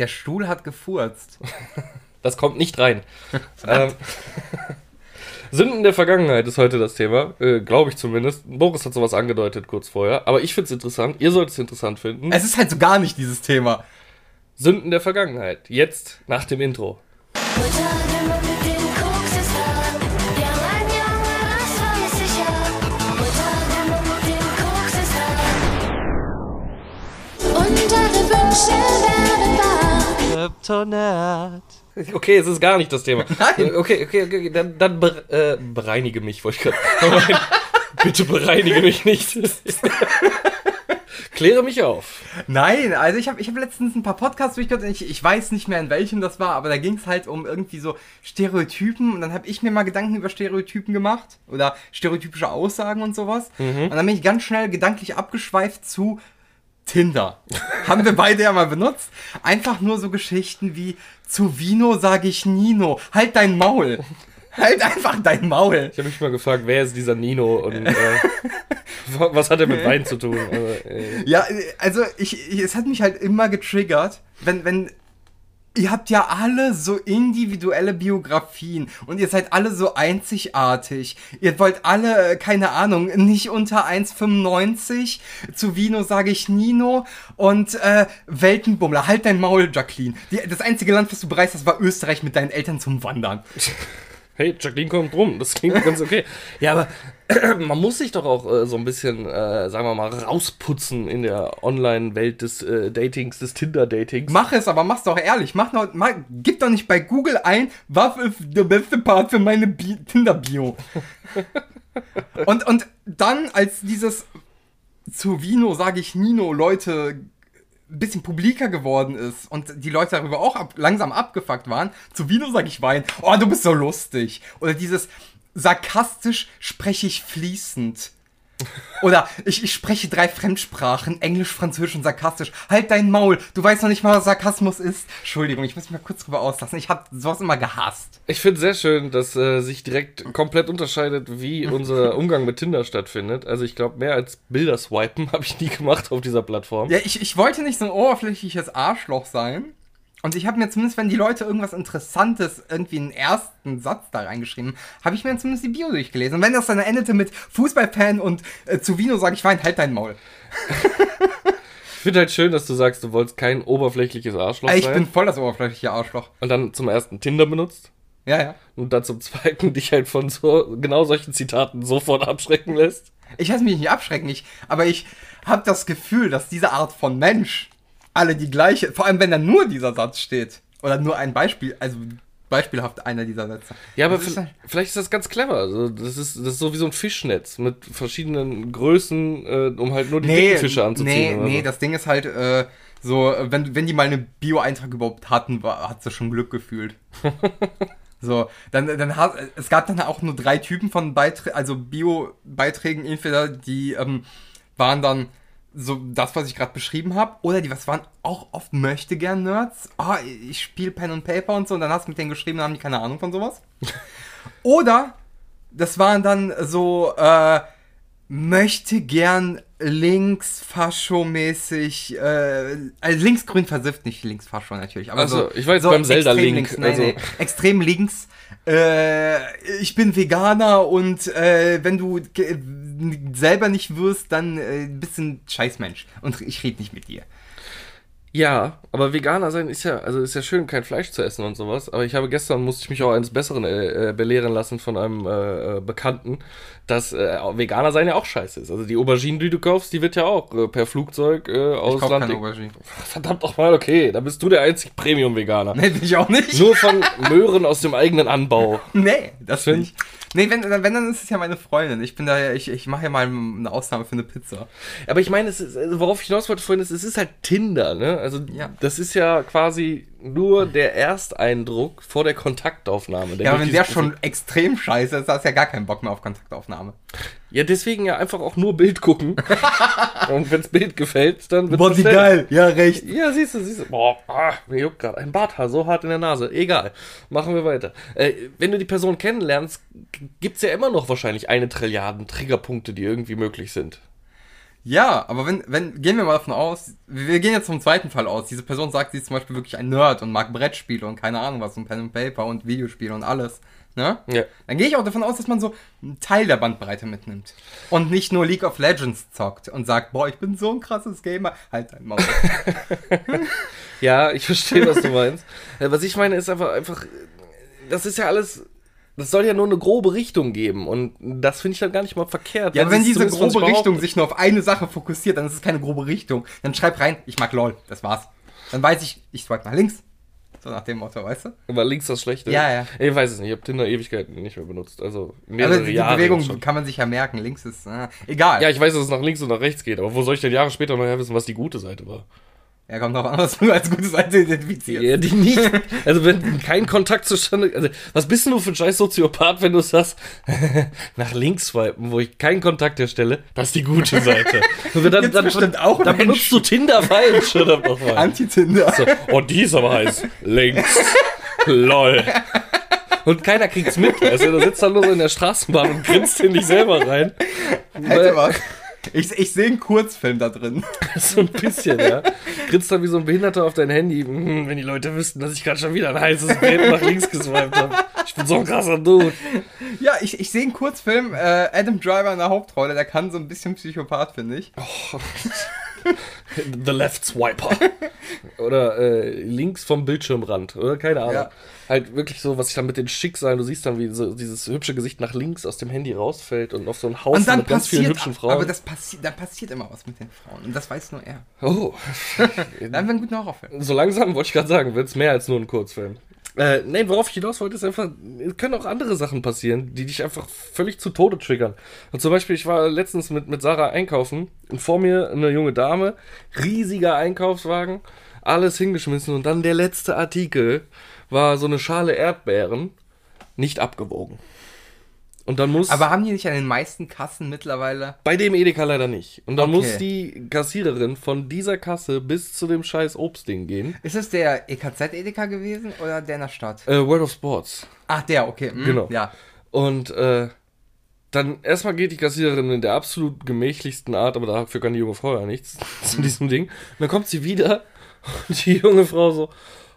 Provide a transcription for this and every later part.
Der Stuhl hat gefurzt. Das kommt nicht rein. ähm, Sünden der Vergangenheit ist heute das Thema, äh, glaube ich zumindest. Boris hat sowas angedeutet kurz vorher, aber ich finde es interessant. Ihr solltet es interessant finden. Es ist halt so gar nicht dieses Thema. Sünden der Vergangenheit. Jetzt nach dem Intro. Kryptonat. Okay, es ist gar nicht das Thema. Nein. Okay, okay, okay, dann, dann be äh, bereinige mich, wollte ich gerade. Bitte bereinige mich nicht. Kläre mich auf. Nein, also ich habe ich hab letztens ein paar Podcasts durchgehört und ich, ich weiß nicht mehr, in welchem das war, aber da ging es halt um irgendwie so Stereotypen und dann habe ich mir mal Gedanken über Stereotypen gemacht oder stereotypische Aussagen und sowas. Und dann bin ich ganz schnell gedanklich abgeschweift zu Tinder. Haben wir beide ja mal benutzt. Einfach nur so Geschichten wie zu Vino sage ich Nino. Halt dein Maul. Halt einfach dein Maul. Ich habe mich mal gefragt, wer ist dieser Nino und äh, was hat er mit Wein zu tun? Äh, Ja, also ich, ich, es hat mich halt immer getriggert, wenn, wenn, ihr habt ja alle so individuelle Biografien und ihr seid alle so einzigartig. Ihr wollt alle, äh, keine Ahnung, nicht unter 1,95. Zu Vino sage ich Nino und äh, Weltenbummler. Halt dein Maul, Jacqueline. Die, das einzige Land, was du bereist hast, war Österreich mit deinen Eltern zum Wandern. hey, Jacqueline kommt rum, das klingt ganz okay. Ja, aber man muss sich doch auch äh, so ein bisschen, äh, sagen wir mal, rausputzen in der Online-Welt des äh, Datings, des Tinder-Datings. Mach es, aber mach's doch ehrlich. Mach noch, mach, gib doch nicht bei Google ein, was ist der beste Part für meine Bi Tinder-Bio. und, und dann, als dieses zu Vino, sage ich Nino, Leute ein bisschen publiker geworden ist und die Leute darüber auch ab, langsam abgefuckt waren, zu Vino sage ich Wein, oh, du bist so lustig. Oder dieses sarkastisch spreche ich fließend. Oder ich, ich spreche drei Fremdsprachen, Englisch, Französisch und Sarkastisch. Halt dein Maul, du weißt noch nicht mal, was Sarkasmus ist. Entschuldigung, ich muss mich mal kurz drüber auslassen. Ich habe sowas immer gehasst. Ich finde sehr schön, dass äh, sich direkt komplett unterscheidet, wie unser Umgang mit Tinder stattfindet. Also ich glaube, mehr als Bilder swipen habe ich nie gemacht auf dieser Plattform. Ja, ich, ich wollte nicht so ein oberflächliches Arschloch sein. Und ich habe mir zumindest, wenn die Leute irgendwas Interessantes, irgendwie einen ersten Satz da reingeschrieben, habe ich mir zumindest die Bio durchgelesen. Und wenn das dann endete mit Fußballfan und äh, zu Vino sage ich Wein, halt dein Maul. Ich finde halt schön, dass du sagst, du wolltest kein oberflächliches Arschloch ich sein. bin voll das oberflächliche Arschloch. und dann zum ersten Tinder benutzt. Ja, ja. Und dann zum zweiten dich halt von so genau solchen Zitaten sofort abschrecken lässt. Ich lasse mich nicht abschrecken, ich, aber ich habe das Gefühl, dass diese Art von Mensch alle die gleiche, vor allem wenn da nur dieser Satz steht. Oder nur ein Beispiel, also beispielhaft einer dieser Sätze. Ja, aber ist halt- vielleicht ist das ganz clever. Also das, ist, das ist so wie so ein Fischnetz mit verschiedenen Größen, äh, um halt nur die dicken Fische anzuziehen. Nee, nee, so. das Ding ist halt, äh, so, wenn, wenn die mal eine Bio-Eintrag überhaupt hatten, war, hat sie schon Glück gefühlt. so, dann, dann hat, es gab dann auch nur drei Typen von Beiträgen, also Bio-Beiträgen, entweder die ähm, waren dann so das, was ich gerade beschrieben habe, oder die, was waren auch oft möchte gern Nerds. Ah, ich spiele Pen und Paper und so, und dann hast du mit denen geschrieben, haben die keine Ahnung von sowas. Oder das waren dann so, äh, möchte gern links-fascho-mäßig, äh, also linksgrün versifft, nicht links-fascho natürlich, aber Also, so, ich war jetzt so beim Zelda Link, links, nein, also- nee, extrem links. Äh, ich bin Veganer und äh, wenn du selber nicht wirst, dann äh, bist du ein Scheißmensch und ich rede nicht mit dir. Ja, aber Veganer sein ist ja, also ist ja schön, kein Fleisch zu essen und sowas. Aber ich habe gestern, musste ich mich auch eines Besseren äh, äh, belehren lassen von einem äh, äh, Bekannten, dass äh, Veganer sein ja auch scheiße ist. Also die Aubergine, die du kaufst, die wird ja auch äh, per Flugzeug äh, aus Ich kauf keine. Aubergine. Verdammt doch mal, okay, da bist du der einzig Premium-Veganer. Nee, bin ich auch nicht. Nur von Möhren aus dem eigenen Anbau. Nee, das Finn? nicht. Nee, wenn, wenn, dann ist es ja meine Freundin. Ich bin da ja, ich, ich mache ja mal eine Ausnahme für eine Pizza. Aber ich meine, also worauf ich hinaus wollte vorhin, ist, es ist halt Tinder, ne? Also Ja. das ist ja quasi nur der Ersteindruck vor der Kontaktaufnahme. Ja, aber durch wenn der schon extrem scheiße ist, hast du ja gar keinen Bock mehr auf Kontaktaufnahme. Ja, deswegen ja einfach auch nur Bild gucken. Und wenns Bild gefällt, dann wird bestellt. Ja, recht. Ja, siehst du, siehst du. Boah, ah, mir juckt gerade ein Barthaar so hart in der Nase. Egal. Machen wir weiter. Äh, wenn du die Person kennenlernst, gibt's ja immer noch wahrscheinlich eine Trilliarden Triggerpunkte, die irgendwie möglich sind. Ja, aber wenn, wenn, gehen wir mal davon aus, wir gehen jetzt vom zweiten Fall aus. Diese Person sagt, sie ist zum Beispiel wirklich ein Nerd und mag Brettspiele und keine Ahnung was und Pen and Paper und Videospiele und alles. Ne? Ja. Dann gehe ich auch davon aus, dass man so einen Teil der Bandbreite mitnimmt. Und nicht nur League of Legends zockt und sagt, boah, ich bin so ein krasses Gamer. Halt dein Maul. Ja, ich verstehe, was du meinst. Äh, Was ich meine, ist einfach, einfach, das ist ja alles, das soll ja nur eine grobe Richtung geben und das finde ich dann gar nicht mal verkehrt. Ja, wenn diese grobe ich Richtung sich nur auf eine Sache fokussiert, dann ist es keine grobe Richtung. Dann schreib rein, ich mag LOL, das war's. Dann weiß ich, ich swipe nach links. So nach dem Motto, weißt du? War links das Schlechte? Ja, ja. Ich weiß es nicht, ich habe Tinder Ewigkeiten nicht mehr benutzt. Also mehrere Also die Jahre Bewegung jetzt schon. kann man sich ja merken. Links ist, äh, egal. Ja, ich weiß, dass es nach links und nach rechts geht, aber wo soll ich denn Jahre später noch wissen, was die gute Seite war? Ja, kommt drauf an, was du als gute Seite identifizierst. Ja, die nicht. Also wenn kein Kontakt zustande. Also, was bist denn du für ein scheiß Soziopath, wenn du sagst, nach links swipen, wo ich keinen Kontakt herstelle, das ist die gute Seite. Und dann, Jetzt dann, bestimmt auch dann benutzt du Tinder falsch, verdammt nochmal. Anti-Tinder. So, oh, die ist aber heiß. Links. Lol. Und keiner kriegt's mit. Also, du sitzt dann nur so in der Straßenbahn und grinst in dich selber rein. Hätte was. Ich, ich sehe einen Kurzfilm da drin. So ein bisschen, ja. Grinst dann wie so ein Behinderter auf dein Handy. Hm, wenn die Leute wüssten, dass ich gerade schon wieder ein heißes Bild nach links geswiped habe. Ich bin so ein krasser Dude. Ja, ich, ich sehe einen Kurzfilm, äh, Adam Driver in der Hauptrolle, der kann so ein bisschen Psychopath, finde ich. The Left Swiper. Oder äh, links vom Bildschirmrand. Oder keine Ahnung. Ja. Halt wirklich so, was ich dann mit den Schicksalen, du siehst dann, wie so dieses hübsche Gesicht nach links aus dem Handy rausfällt und auf so ein Haus mit ganz vielen passiert, hübschen Frauen. aber das passiert, da passiert immer was mit den Frauen. Und das weiß nur er. oh. Dann wäre ein guter Horrorfilm. so langsam wollte ich gerade sagen, wird es mehr als nur ein Kurzfilm. Äh, nein, worauf ich hinaus wollte, ist einfach, es können auch andere Sachen passieren, die dich einfach völlig zu Tode triggern. Und zum Beispiel, ich war letztens mit, mit Sarah einkaufen und vor mir eine junge Dame, riesiger Einkaufswagen, alles hingeschmissen und dann der letzte Artikel war so eine Schale Erdbeeren, nicht abgewogen. Und dann muss. Aber haben die nicht an den meisten Kassen mittlerweile? Bei dem Edeka leider nicht. Und dann Okay. muss die Kassiererin von dieser Kasse bis zu dem scheiß Obstding gehen. Ist es der EKZ-Edeka gewesen oder der in der Stadt? Äh, World of Sports. Ach, der, okay. hm, Genau. Ja. Und äh, dann erstmal geht die Kassiererin in der absolut gemächlichsten Art, aber dafür kann die junge Frau ja nichts zu diesem Ding. Und dann kommt sie wieder und die junge Frau so,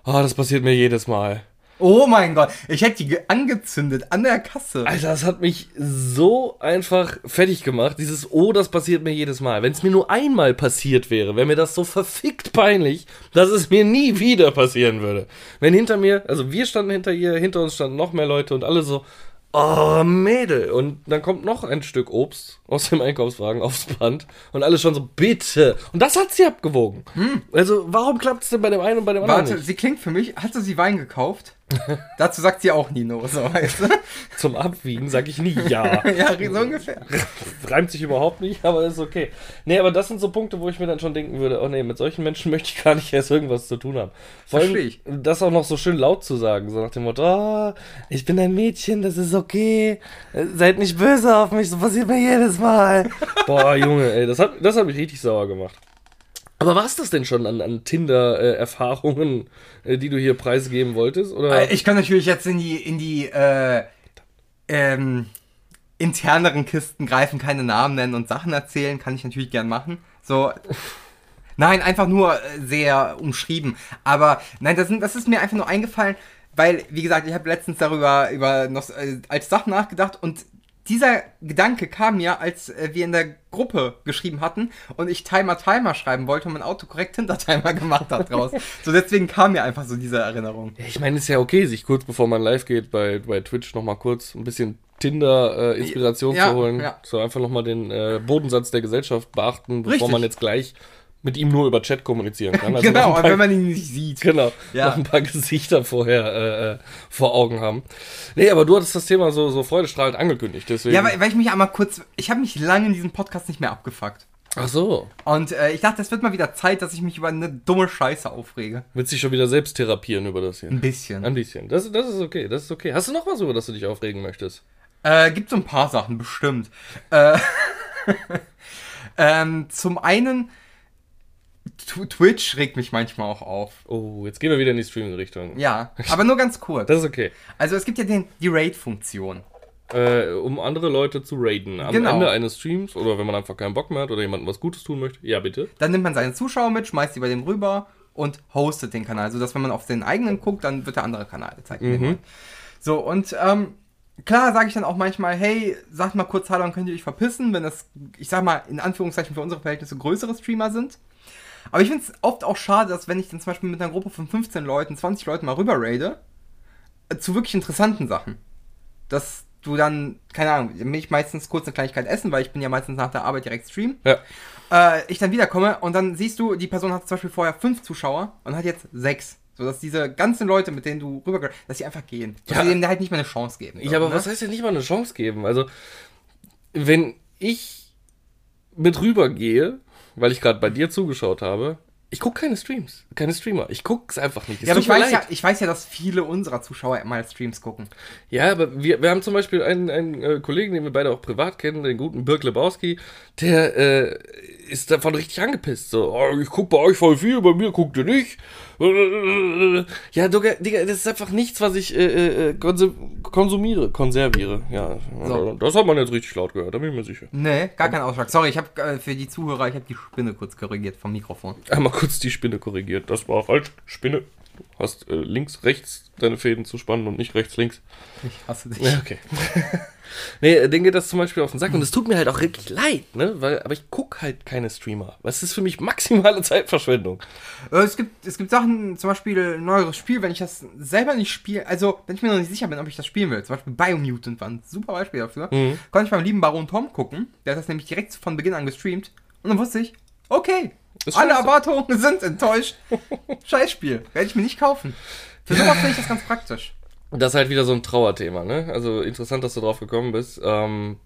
ah, das passiert mir jedes Mal. Oh mein Gott, ich hätte die ge- angezündet an der Kasse. Alter, das hat mich so einfach fertig gemacht. Dieses Oh, das passiert mir jedes Mal. Wenn es mir nur einmal passiert wäre, wäre mir das so verfickt peinlich, dass es mir nie wieder passieren würde. Wenn hinter mir, also wir standen hinter ihr, hinter uns standen noch mehr Leute und alle so, oh Mädel. Und dann kommt noch ein Stück Obst aus dem Einkaufswagen aufs Band und alle schon so, bitte. Und das hat sie abgewogen. Also warum klappt es denn bei dem einen und bei dem anderen Warte, sie klingt für mich, hat sie Wein gekauft? Dazu sagt sie auch nie no, so weißt du? Zum Abwiegen sage ich nie ja. ja, so ungefähr. reimt sich überhaupt nicht, aber ist okay. Nee, aber das sind so Punkte, wo ich mir dann schon denken würde, oh nee, mit solchen Menschen möchte ich gar nicht erst irgendwas zu tun haben. Vor allem, ich. das auch noch so schön laut zu sagen, so nach dem Motto, oh, ich bin ein Mädchen, das ist okay, seid nicht böse auf mich, so passiert mir jedes Mal. Boah, Junge, ey, das hat, das hat mich richtig sauer gemacht. Aber war es das denn schon an, an Tinder-Erfahrungen, äh, die du hier preisgeben wolltest? Oder? Äh, Ich kann natürlich jetzt in die, in die, äh, ähm, interneren Kisten greifen, keine Namen nennen und Sachen erzählen, kann ich natürlich gern machen. So. Nein, einfach nur äh, sehr umschrieben. Aber nein, das, das ist mir einfach nur eingefallen, weil, wie gesagt, ich habe letztens darüber über noch, äh, als Sachen nachgedacht und dieser Gedanke kam mir, als äh, wir in der Gruppe geschrieben hatten und ich Timer Timer schreiben wollte und mein Autokorrekt Hintertimer gemacht hat draus. so deswegen kam mir einfach so diese Erinnerung. Ich meine, ist ja okay, sich kurz bevor man live geht bei, bei Twitch nochmal kurz ein bisschen Tinder-Inspiration Ja, zu holen. ja. So einfach nochmal den äh, Bodensatz der Gesellschaft beachten, bevor Richtig. man jetzt gleich mit ihm nur über Chat kommunizieren kann. Also genau, paar, wenn man ihn nicht sieht. genau, Ja. noch ein paar Gesichter vorher äh, äh, vor Augen haben. Nee, aber du hattest das Thema so, so freudestrahlend angekündigt, deswegen. Ja, weil, weil ich mich einmal kurz, ich habe mich lange in diesem Podcast nicht mehr abgefuckt. Ach so. Und äh, ich dachte, es wird mal wieder Zeit, dass ich mich über eine dumme Scheiße aufrege. Willst dich schon wieder selbst therapieren über das hier? Ein bisschen. Ein bisschen. Das, das ist okay, das ist okay. Hast du noch was, über das du dich aufregen möchtest? Äh, gibt so ein paar Sachen, bestimmt. Äh, ähm, zum einen, Twitch regt mich manchmal auch auf. Oh, jetzt gehen wir wieder in die Streaming-Richtung. Ja, aber nur ganz kurz. Das ist okay. Also es gibt ja den, die Raid-Funktion. äh, um andere Leute zu raiden. Am Genau. Ende eines Streams oder wenn man einfach keinen Bock mehr hat oder jemandem was Gutes tun möchte. Ja, bitte. Dann nimmt man seine Zuschauer mit, schmeißt die bei dem rüber und hostet den Kanal, sodass wenn man auf den eigenen guckt, dann wird der andere Kanal gezeigt. Moment. So, und ähm, klar sage ich dann auch manchmal, hey, sagt mal kurz Hallo und könnt ihr euch verpissen, wenn das, ich sag mal, in Anführungszeichen für unsere Verhältnisse größere Streamer sind. Aber ich finde es oft auch schade, dass wenn ich dann zum Beispiel mit einer Gruppe von 15 Leuten, 20 Leuten mal rüber raide, äh, zu wirklich interessanten Sachen. Dass du dann, keine Ahnung, will ich meistens kurz eine Kleinigkeit essen, weil ich bin ja meistens nach der Arbeit direkt streamen Ja. äh, ich dann wiederkomme und dann siehst du, die Person hat zum Beispiel vorher fünf Zuschauer und hat jetzt sechs. Sodass diese ganzen Leute, mit denen du rüber, dass sie einfach gehen. Dass Ja. sie denen halt nicht mehr eine Chance geben. Ja, aber ne? was heißt ja nicht mal eine Chance geben? Also, wenn ich mit rübergehe, weil ich gerade bei dir zugeschaut habe, ich gucke keine Streams, keine Streamer. Ich guck's einfach nicht. Es Ja, aber ich weiß ja, ich weiß ja, dass viele unserer Zuschauer mal Streams gucken. Ja, aber wir, wir haben zum Beispiel einen, einen äh, Kollegen, den wir beide auch privat kennen, den guten Birk Lebowski, der äh, ist davon richtig angepisst. So, oh, ich guck bei euch voll viel, bei mir guckt ihr nicht. Ja, Digga, Digga, das ist einfach nichts, was ich äh, äh, konsum konsumiere, konserviere. Ja, So. das hat man jetzt richtig laut gehört, da bin ich mir sicher. Nee, gar kein Ausschlag. Sorry, ich habe äh, für die Zuhörer, ich habe die Spinne kurz korrigiert vom Mikrofon. Einmal kurz die Spinne korrigiert. Das war falsch. Spinne. Du hast äh, links, rechts deine Fäden zu spannen und nicht rechts, links. Ich hasse dich. Ja, okay. nee, denen geht das zum Beispiel auf den Sack und es tut mir halt auch wirklich leid, ne? Weil, aber ich gucke halt keine Streamer. Was ist für mich maximale Zeitverschwendung? Äh, Es gibt, es gibt Sachen, zum Beispiel ein neueres Spiel, wenn ich das selber nicht spiele, also wenn ich mir noch nicht sicher bin, ob ich das spielen will, zum Beispiel Biomutant war ein super Beispiel dafür, Mhm. konnte ich beim lieben Baron Tom gucken, der hat das nämlich direkt von Beginn an gestreamt und dann wusste ich, okay, alle. Erwartungen sind enttäuscht. Scheißspiel, werde ich mir nicht kaufen. Für sowas finde ich das ganz praktisch. Das ist halt wieder so ein Trauerthema, ne? Also interessant, dass du drauf gekommen bist. Ähm,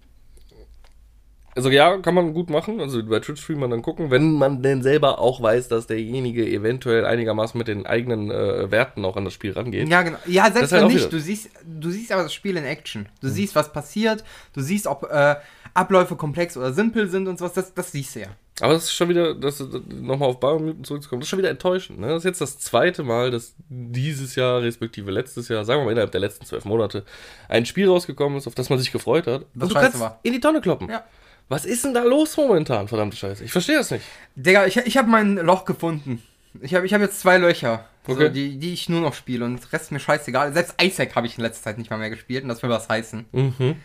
also ja, kann man gut machen. Also bei Twitch-Streamern dann gucken, wenn man denn selber auch weiß, dass derjenige eventuell einigermaßen mit den eigenen äh, Werten auch an das Spiel rangeht. Ja, genau. Ja, selbst halt wenn auch nicht. Du siehst, du siehst aber das Spiel in Action. Du siehst, was passiert. Du siehst, ob äh, Abläufe komplex oder simpel sind und sowas. Das, das siehst du ja. Aber das ist schon wieder, das nochmal auf Biomutant zurückzukommen, das ist schon wieder enttäuschend. Ne? Das ist jetzt das zweite Mal, dass dieses Jahr, respektive letztes Jahr, sagen wir mal innerhalb der letzten zwölf Monate, ein Spiel rausgekommen ist, auf das man sich gefreut hat. Was und du kannst war. in die Tonne kloppen. Ja. Was ist denn da los momentan, verdammte Scheiße? Ich verstehe das nicht. Digga, ich, ich habe mein Loch gefunden. Ich habe ich hab jetzt zwei Löcher, Okay. so, die, die ich nur noch spiele. Und der Rest ist mir scheißegal. Selbst Isaac habe ich in letzter Zeit nicht mal mehr gespielt. Und das will was heißen. Mhm.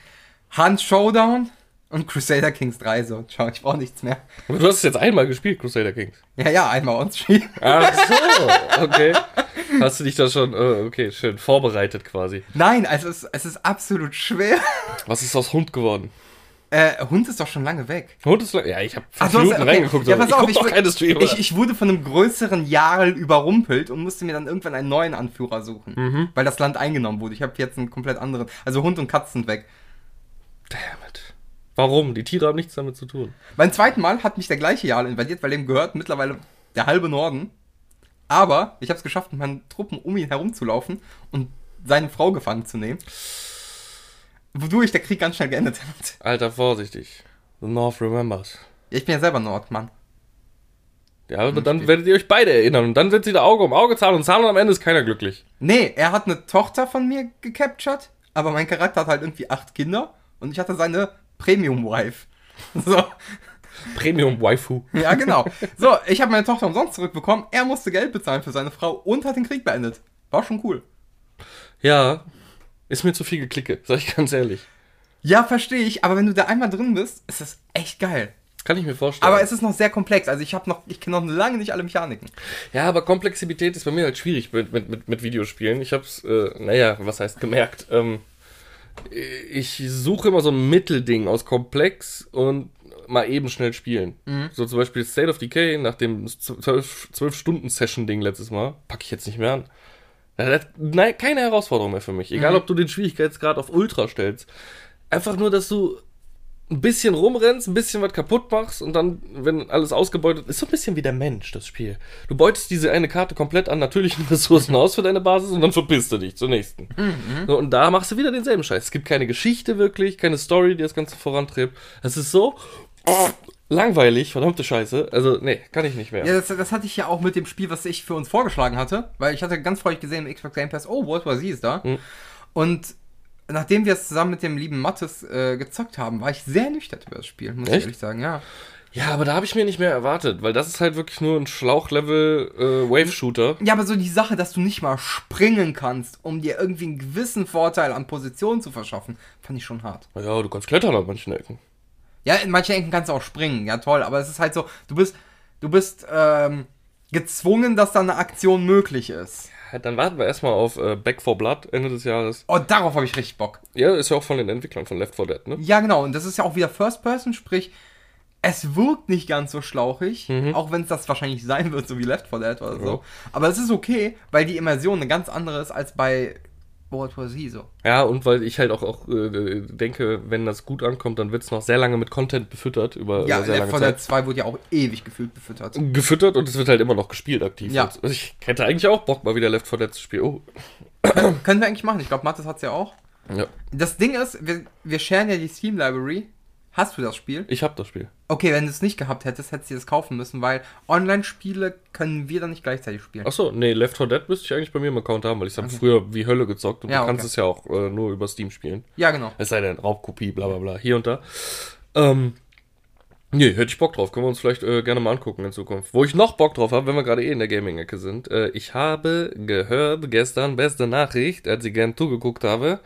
Hunt Showdown und Crusader Kings 3. So, ciao, ich brauche nichts mehr. Aber du hast es jetzt einmal gespielt, Crusader Kings. Ja, ja, einmal on stream. Ach so, okay. Hast du dich da schon, äh, okay, schön vorbereitet quasi. Nein, also es, es ist absolut schwer. Was ist aus Hund geworden? Äh, Hund ist doch schon lange weg. Hund ist, lang- ja, ich habe fünf Minuten okay. reingeguckt, Ja, pass ich auf, ich doch keine Streamer. Ich, ich wurde von einem größeren Jarl überrumpelt und musste mir dann irgendwann einen neuen Anführer suchen. Mhm. Weil das Land eingenommen wurde. Ich habe jetzt einen komplett anderen. Also Hund und Katz sind weg. Damn it. Warum? Die Tiere haben nichts damit zu tun. Beim zweiten Mal hat mich der gleiche Jarl invadiert, weil dem gehört mittlerweile der halbe Norden. Aber ich habe es geschafft, mit meinen Truppen um ihn herumzulaufen und seine Frau gefangen zu nehmen. Wodurch der Krieg ganz schnell geendet hat. Alter, vorsichtig. The North remembers. Ja, ich bin ja selber Nordmann. Ja, aber dann werdet ihr euch beide erinnern und dann wird sie da Auge um Auge zahlen und zahlen und am Ende ist keiner glücklich. Nee, er hat eine Tochter von mir gecaptured, aber mein Charakter hat halt irgendwie acht Kinder und ich hatte seine Premium-Wife. So, Premium Waifu. ja genau. So, ich habe meine Tochter umsonst zurückbekommen, er musste Geld bezahlen für seine Frau und hat den Krieg beendet. War schon cool. Ja, ist mir zu viel geklicke, sag ich ganz ehrlich. Ja, verstehe ich, aber wenn du da einmal drin bist, ist das echt geil. Kann ich mir vorstellen. Aber es ist noch sehr komplex, also ich habe noch, ich kenne noch lange nicht alle Mechaniken. ja, aber Komplexität ist bei mir halt schwierig mit, mit, mit, mit Videospielen. Ich hab's, äh, naja, was heißt gemerkt. Ähm, ich suche immer so ein Mittelding aus komplex und mal eben schnell spielen. So zum Beispiel State of Decay nach dem 12-Stunden-Session-Ding letztes Mal, packe ich jetzt nicht mehr an. Nein, keine Herausforderung mehr für mich. Egal, ob du den Schwierigkeitsgrad auf Ultra stellst. Einfach nur, dass du ein bisschen rumrennst, ein bisschen was kaputt machst und dann, wenn alles ausgebeutet ist, so ein bisschen wie der Mensch, das Spiel. Du beutest diese eine Karte komplett an natürlichen Ressourcen aus für deine Basis und dann verpisst du dich zur nächsten. So, und da machst du wieder denselben Scheiß. Es gibt keine Geschichte wirklich, keine Story, die das Ganze vorantreibt. Es ist so langweilig, verdammte Scheiße. Also, nee, kann ich nicht mehr. Ja, das, das hatte ich ja auch mit dem Spiel, was ich für uns vorgeschlagen hatte, weil ich hatte ganz freudig gesehen im Xbox Game Pass, oh, World War Z ist da. Mhm. Und nachdem wir es zusammen mit dem lieben Mattes äh, gezockt haben, war ich sehr ernüchtert über das Spiel, muss ich Echt? ehrlich sagen, ja. Ja, aber da habe ich mir nicht mehr erwartet, weil das ist halt wirklich nur ein Schlauchlevel äh. Ja, aber so die Sache, dass du nicht mal springen kannst, um dir irgendwie einen gewissen Vorteil an Position zu verschaffen, fand ich schon hart. Ja, du kannst klettern an manchen Ecken. Ja, in manchen Ecken kannst du auch springen, ja toll, aber es ist halt so, du bist, du bist ähm, gezwungen, dass da eine Aktion möglich ist. Dann warten wir erstmal auf äh, Back 4 Blood Ende des Jahres. Oh, darauf habe ich richtig Bock. Ja, ist ja auch von den Entwicklern von Left 4 Dead, ne? Ja, genau, und das ist ja auch wieder First Person, sprich, es wirkt nicht ganz so schlauchig, auch wenn es das wahrscheinlich sein wird, so wie Left 4 Dead oder so. Ja. Aber es ist okay, weil die Immersion eine ganz andere ist als bei World War Z so. Ja, und weil ich halt auch, auch äh, denke, wenn das gut ankommt, dann wird es noch sehr lange mit Content befüttert über, Ja, über sehr Left lange 4 Zeit. Dead 2 wurde ja auch ewig gefühlt befüttert. Gefüttert und es wird halt immer noch gespielt aktiv. Ja. Also ich hätte eigentlich auch Bock, mal wieder Left 4 Dead zu spielen. Oh, Können wir eigentlich machen, ich glaube, Mathis hat es ja auch. ja. Das Ding ist, wir, wir sharen ja die Steam Library. Hast du das Spiel? Ich hab das Spiel. Okay, wenn du es nicht gehabt hättest, hättest du das kaufen müssen, weil Online-Spiele können wir dann nicht gleichzeitig spielen. Achso, nee, Left 4 Dead müsste ich eigentlich bei mir im Account haben, weil ich es habe früher wie Hölle gezockt und Ja, du kannst okay. es ja auch äh, nur über Steam spielen. Ja, genau. Es sei denn, Raubkopie, bla bla bla, hier und da. Ähm, nee, hätte ich Bock drauf. Können wir uns vielleicht äh, gerne mal angucken in Zukunft. Wo ich noch Bock drauf habe, wenn wir gerade eh in der Gaming-Ecke sind. Äh, ich habe gehört gestern, beste Nachricht, als ich gern zugeguckt habe,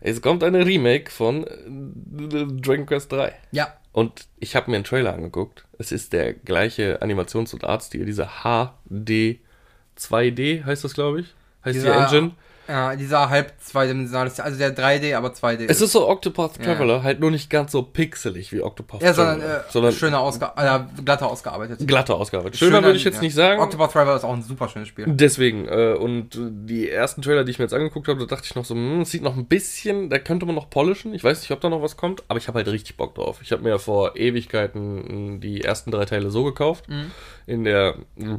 es kommt eine Remake von äh, Dragon Quest 3. Ja. Und ich habe mir einen Trailer angeguckt. Es ist der gleiche Animations- und Artstil, dieser HD 2D heißt das, glaube ich. Heißt die Dieser- Engine. Ja, dieser halb zweidimensionale, also der 3D, aber 2D. Es ist so Octopath Ja. Traveler, halt nur nicht ganz so pixelig wie Octopath ja, sondern, Traveler. äh, sondern schöner ausge äh, glatter ausgearbeitet. glatter ausgearbeitet. Schöner, würde ich jetzt ja. nicht sagen. Octopath Traveler ist auch ein super schönes Spiel. Deswegen, äh, und die ersten Trailer, die ich mir jetzt angeguckt habe, da dachte ich noch so, hm, es sieht noch ein bisschen, da könnte man noch polischen. Ich weiß nicht, ob da noch was kommt, aber ich habe halt richtig Bock drauf. Ich habe mir vor Ewigkeiten die ersten drei Teile so gekauft. Mhm. In der naja,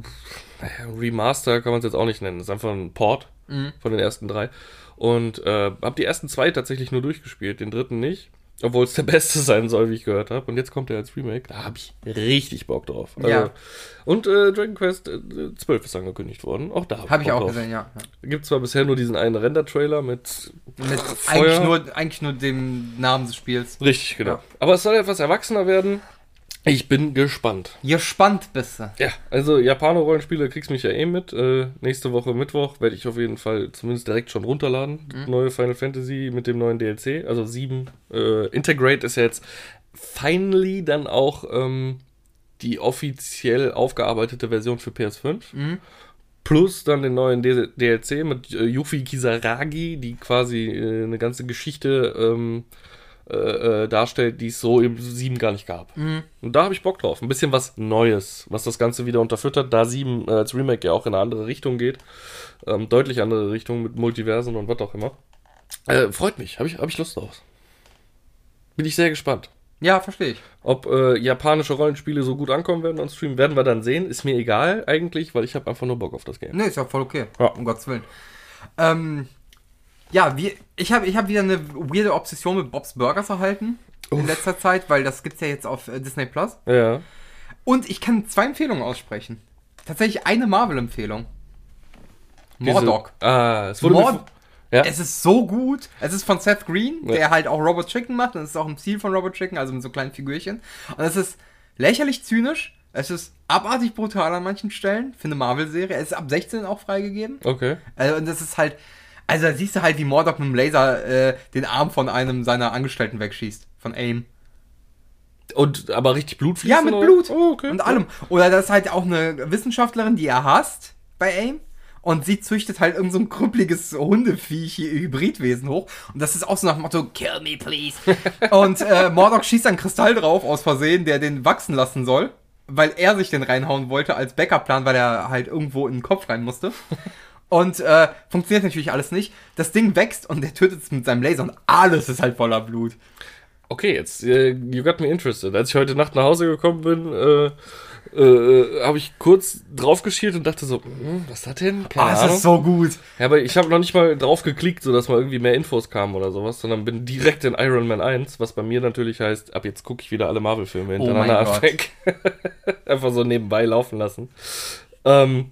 Remaster kann man es jetzt auch nicht nennen. Das ist einfach ein Port Mhm. von den ersten drei. Und äh, habe die ersten zwei tatsächlich nur durchgespielt, den dritten nicht. Obwohl es der beste sein soll, wie ich gehört habe. Und jetzt kommt er als Remake. Da habe ich richtig Bock drauf. Also, Ja. Und äh, Dragon Quest äh, 12 ist angekündigt worden. Auch da habe ich Bock auch drauf. gesehen, ja. Gibt zwar bisher nur diesen einen Render-Trailer mit Mit Feuer. eigentlich nur, eigentlich nur dem Namen des Spiels. Richtig, genau. Ja. Aber es soll etwas erwachsener werden. Ich bin gespannt. Gespannt bist du. Ja, also Japaner-Rollenspiele kriegst mich ja eh mit. Äh, nächste Woche Mittwoch werde ich auf jeden Fall zumindest direkt schon runterladen. Neue Final Fantasy mit dem neuen DLC. Also 7. Äh, Integrate ist ja jetzt finally dann auch ähm, die offiziell aufgearbeitete Version für PS5. Plus dann den neuen DLC mit äh, Yuffie Kisaragi, die quasi äh, eine ganze Geschichte ähm, äh, äh, darstellt, die es so im 7 gar nicht gab. Und da habe ich Bock drauf. Ein bisschen was Neues, was das Ganze wieder unterfüttert, da 7 äh, als Remake ja auch in eine andere Richtung geht. Ähm, deutlich andere Richtung mit Multiversen und was auch immer. Äh, freut mich, habe ich, hab ich Lust drauf. Bin ich sehr gespannt. Ja, verstehe ich. Ob äh, japanische Rollenspiele so gut ankommen werden on Stream, werden wir dann sehen. Ist mir egal eigentlich, weil ich habe einfach nur Bock auf das Game. Nee, ist ja voll okay. Ja. Um Gottes Willen. Ähm, ja, wie, ich habe ich hab wieder eine weirde Obsession mit Bob's Burgers erhalten. In letzter Zeit, weil das gibt's ja jetzt auf äh, Disney Plus. Ja. Und ich kann zwei Empfehlungen aussprechen. Tatsächlich eine Marvel-Empfehlung. Mordok. Ah, es wurde Mord- ja. Es ist so gut. Es ist von Seth Green, Ja. der halt auch Robot Chicken macht. Und es ist auch im Stil von Robot Chicken, also mit so kleinen Figürchen. Und es ist lächerlich zynisch. Es ist abartig brutal an manchen Stellen für eine Marvel-Serie. Es ist ab 16 auch freigegeben. Okay. Also, und das ist halt. Also, da siehst du halt, wie Mordok mit dem Laser äh, den Arm von einem seiner Angestellten wegschießt. Von AIM. Und aber richtig Blut fließt? Ja, mit oder? Blut. Oh, okay. Und allem. Oder das ist halt auch eine Wissenschaftlerin, die er hasst bei AIM. Und sie züchtet halt irgend so ein krüppeliges Hundeviech, Hybridwesen hoch. Und das ist auch so nach dem Motto, kill me please. und äh, Mordok schießt einen Kristall drauf aus Versehen, der den wachsen lassen soll. Weil er sich den reinhauen wollte als Backup-Plan, weil er halt irgendwo in den Kopf rein musste. Und äh, funktioniert natürlich alles nicht. Das Ding wächst und der tötet es mit seinem Laser und alles ist halt voller Blut. Okay, jetzt, äh, you got me interested. Als ich heute Nacht nach Hause gekommen bin, äh, äh, habe ich kurz drauf geschielt und dachte so, hm, was ist das denn? Keine Ah, Ahnung. ist so gut. Ja, aber ich habe noch nicht mal drauf geklickt, sodass mal irgendwie mehr Infos kamen oder sowas, sondern bin direkt in Iron Man 1, was bei mir natürlich heißt, ab jetzt gucke ich wieder alle Marvel-Filme Oh hintereinander mein Gott. weg. Einfach so nebenbei laufen lassen. Ähm,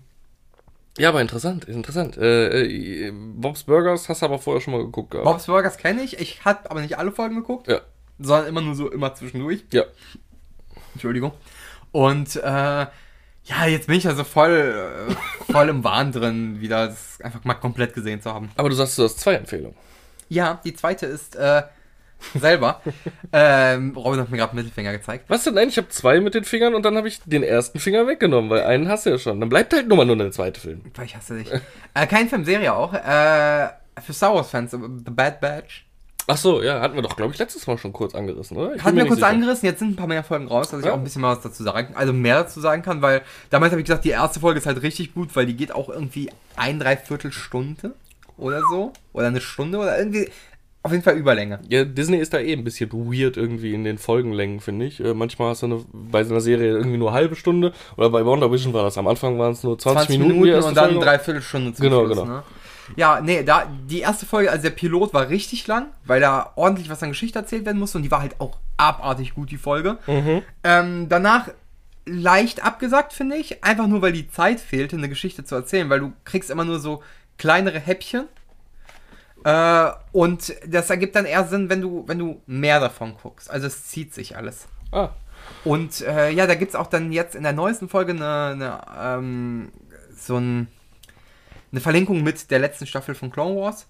Ja, aber interessant, interessant. Äh, äh, Bob's Burgers hast du aber vorher schon mal geguckt gehabt. Bob's Burgers kenne ich. Ich habe aber nicht alle Folgen geguckt, Ja. sondern immer nur so immer zwischendurch. Ja. Entschuldigung. Und äh, ja, jetzt bin ich also voll, äh, voll im Wahn drin, wieder das einfach mal komplett gesehen zu haben. Aber du sagst, du hast zwei Empfehlungen. Ja, die zweite ist äh, selber. ähm, Robin hat mir gerade Mittelfinger gezeigt. Was denn? Nein, ich habe zwei mit den Fingern und dann habe ich den ersten Finger weggenommen, weil einen hast du ja schon. Dann bleibt halt nur mal nur der zweite Film. Ich hasse dich. äh, kein Film, Serie auch. Äh, für Star Wars-Fans, The Bad Batch. Ach so, ja, hatten wir doch, glaube ich, letztes Mal schon kurz angerissen, oder? Ich Hatten wir kurz sicher. angerissen, jetzt sind ein paar mehr Folgen raus, dass ich Ja. auch ein bisschen mal was dazu sagen also mehr dazu sagen kann, weil damals habe ich gesagt, die erste Folge ist halt richtig gut, weil die geht auch irgendwie ein, dreiviertel Stunde oder so. Oder eine Stunde oder irgendwie. Auf jeden Fall Überlänge. Ja, Disney ist da eh ein bisschen weird irgendwie in den Folgenlängen, finde ich. Äh, manchmal hast du eine, bei so einer Serie irgendwie nur eine halbe Stunde. Oder bei Wonder Vision war das. Am Anfang waren es nur 20, 20 Minuten, Minuten, und dann dreiviertel Stunde zum Genau, Schluss, genau. Ne? Ja, nee, da, die erste Folge, also der Pilot war richtig lang, weil da ordentlich was an Geschichte erzählt werden musste und die war halt auch abartig gut, die Folge. Mhm. Ähm, danach leicht abgesagt, finde ich, einfach nur, weil die Zeit fehlte, eine Geschichte zu erzählen, weil du kriegst immer nur so kleinere Häppchen. Äh, und das ergibt dann eher Sinn, wenn du, wenn du mehr davon guckst. Also es zieht sich alles. Ah, Und äh, ja, da gibt es auch dann jetzt in der neuesten Folge eine, eine ähm, so ein, eine Verlinkung mit der letzten Staffel von Clone Wars.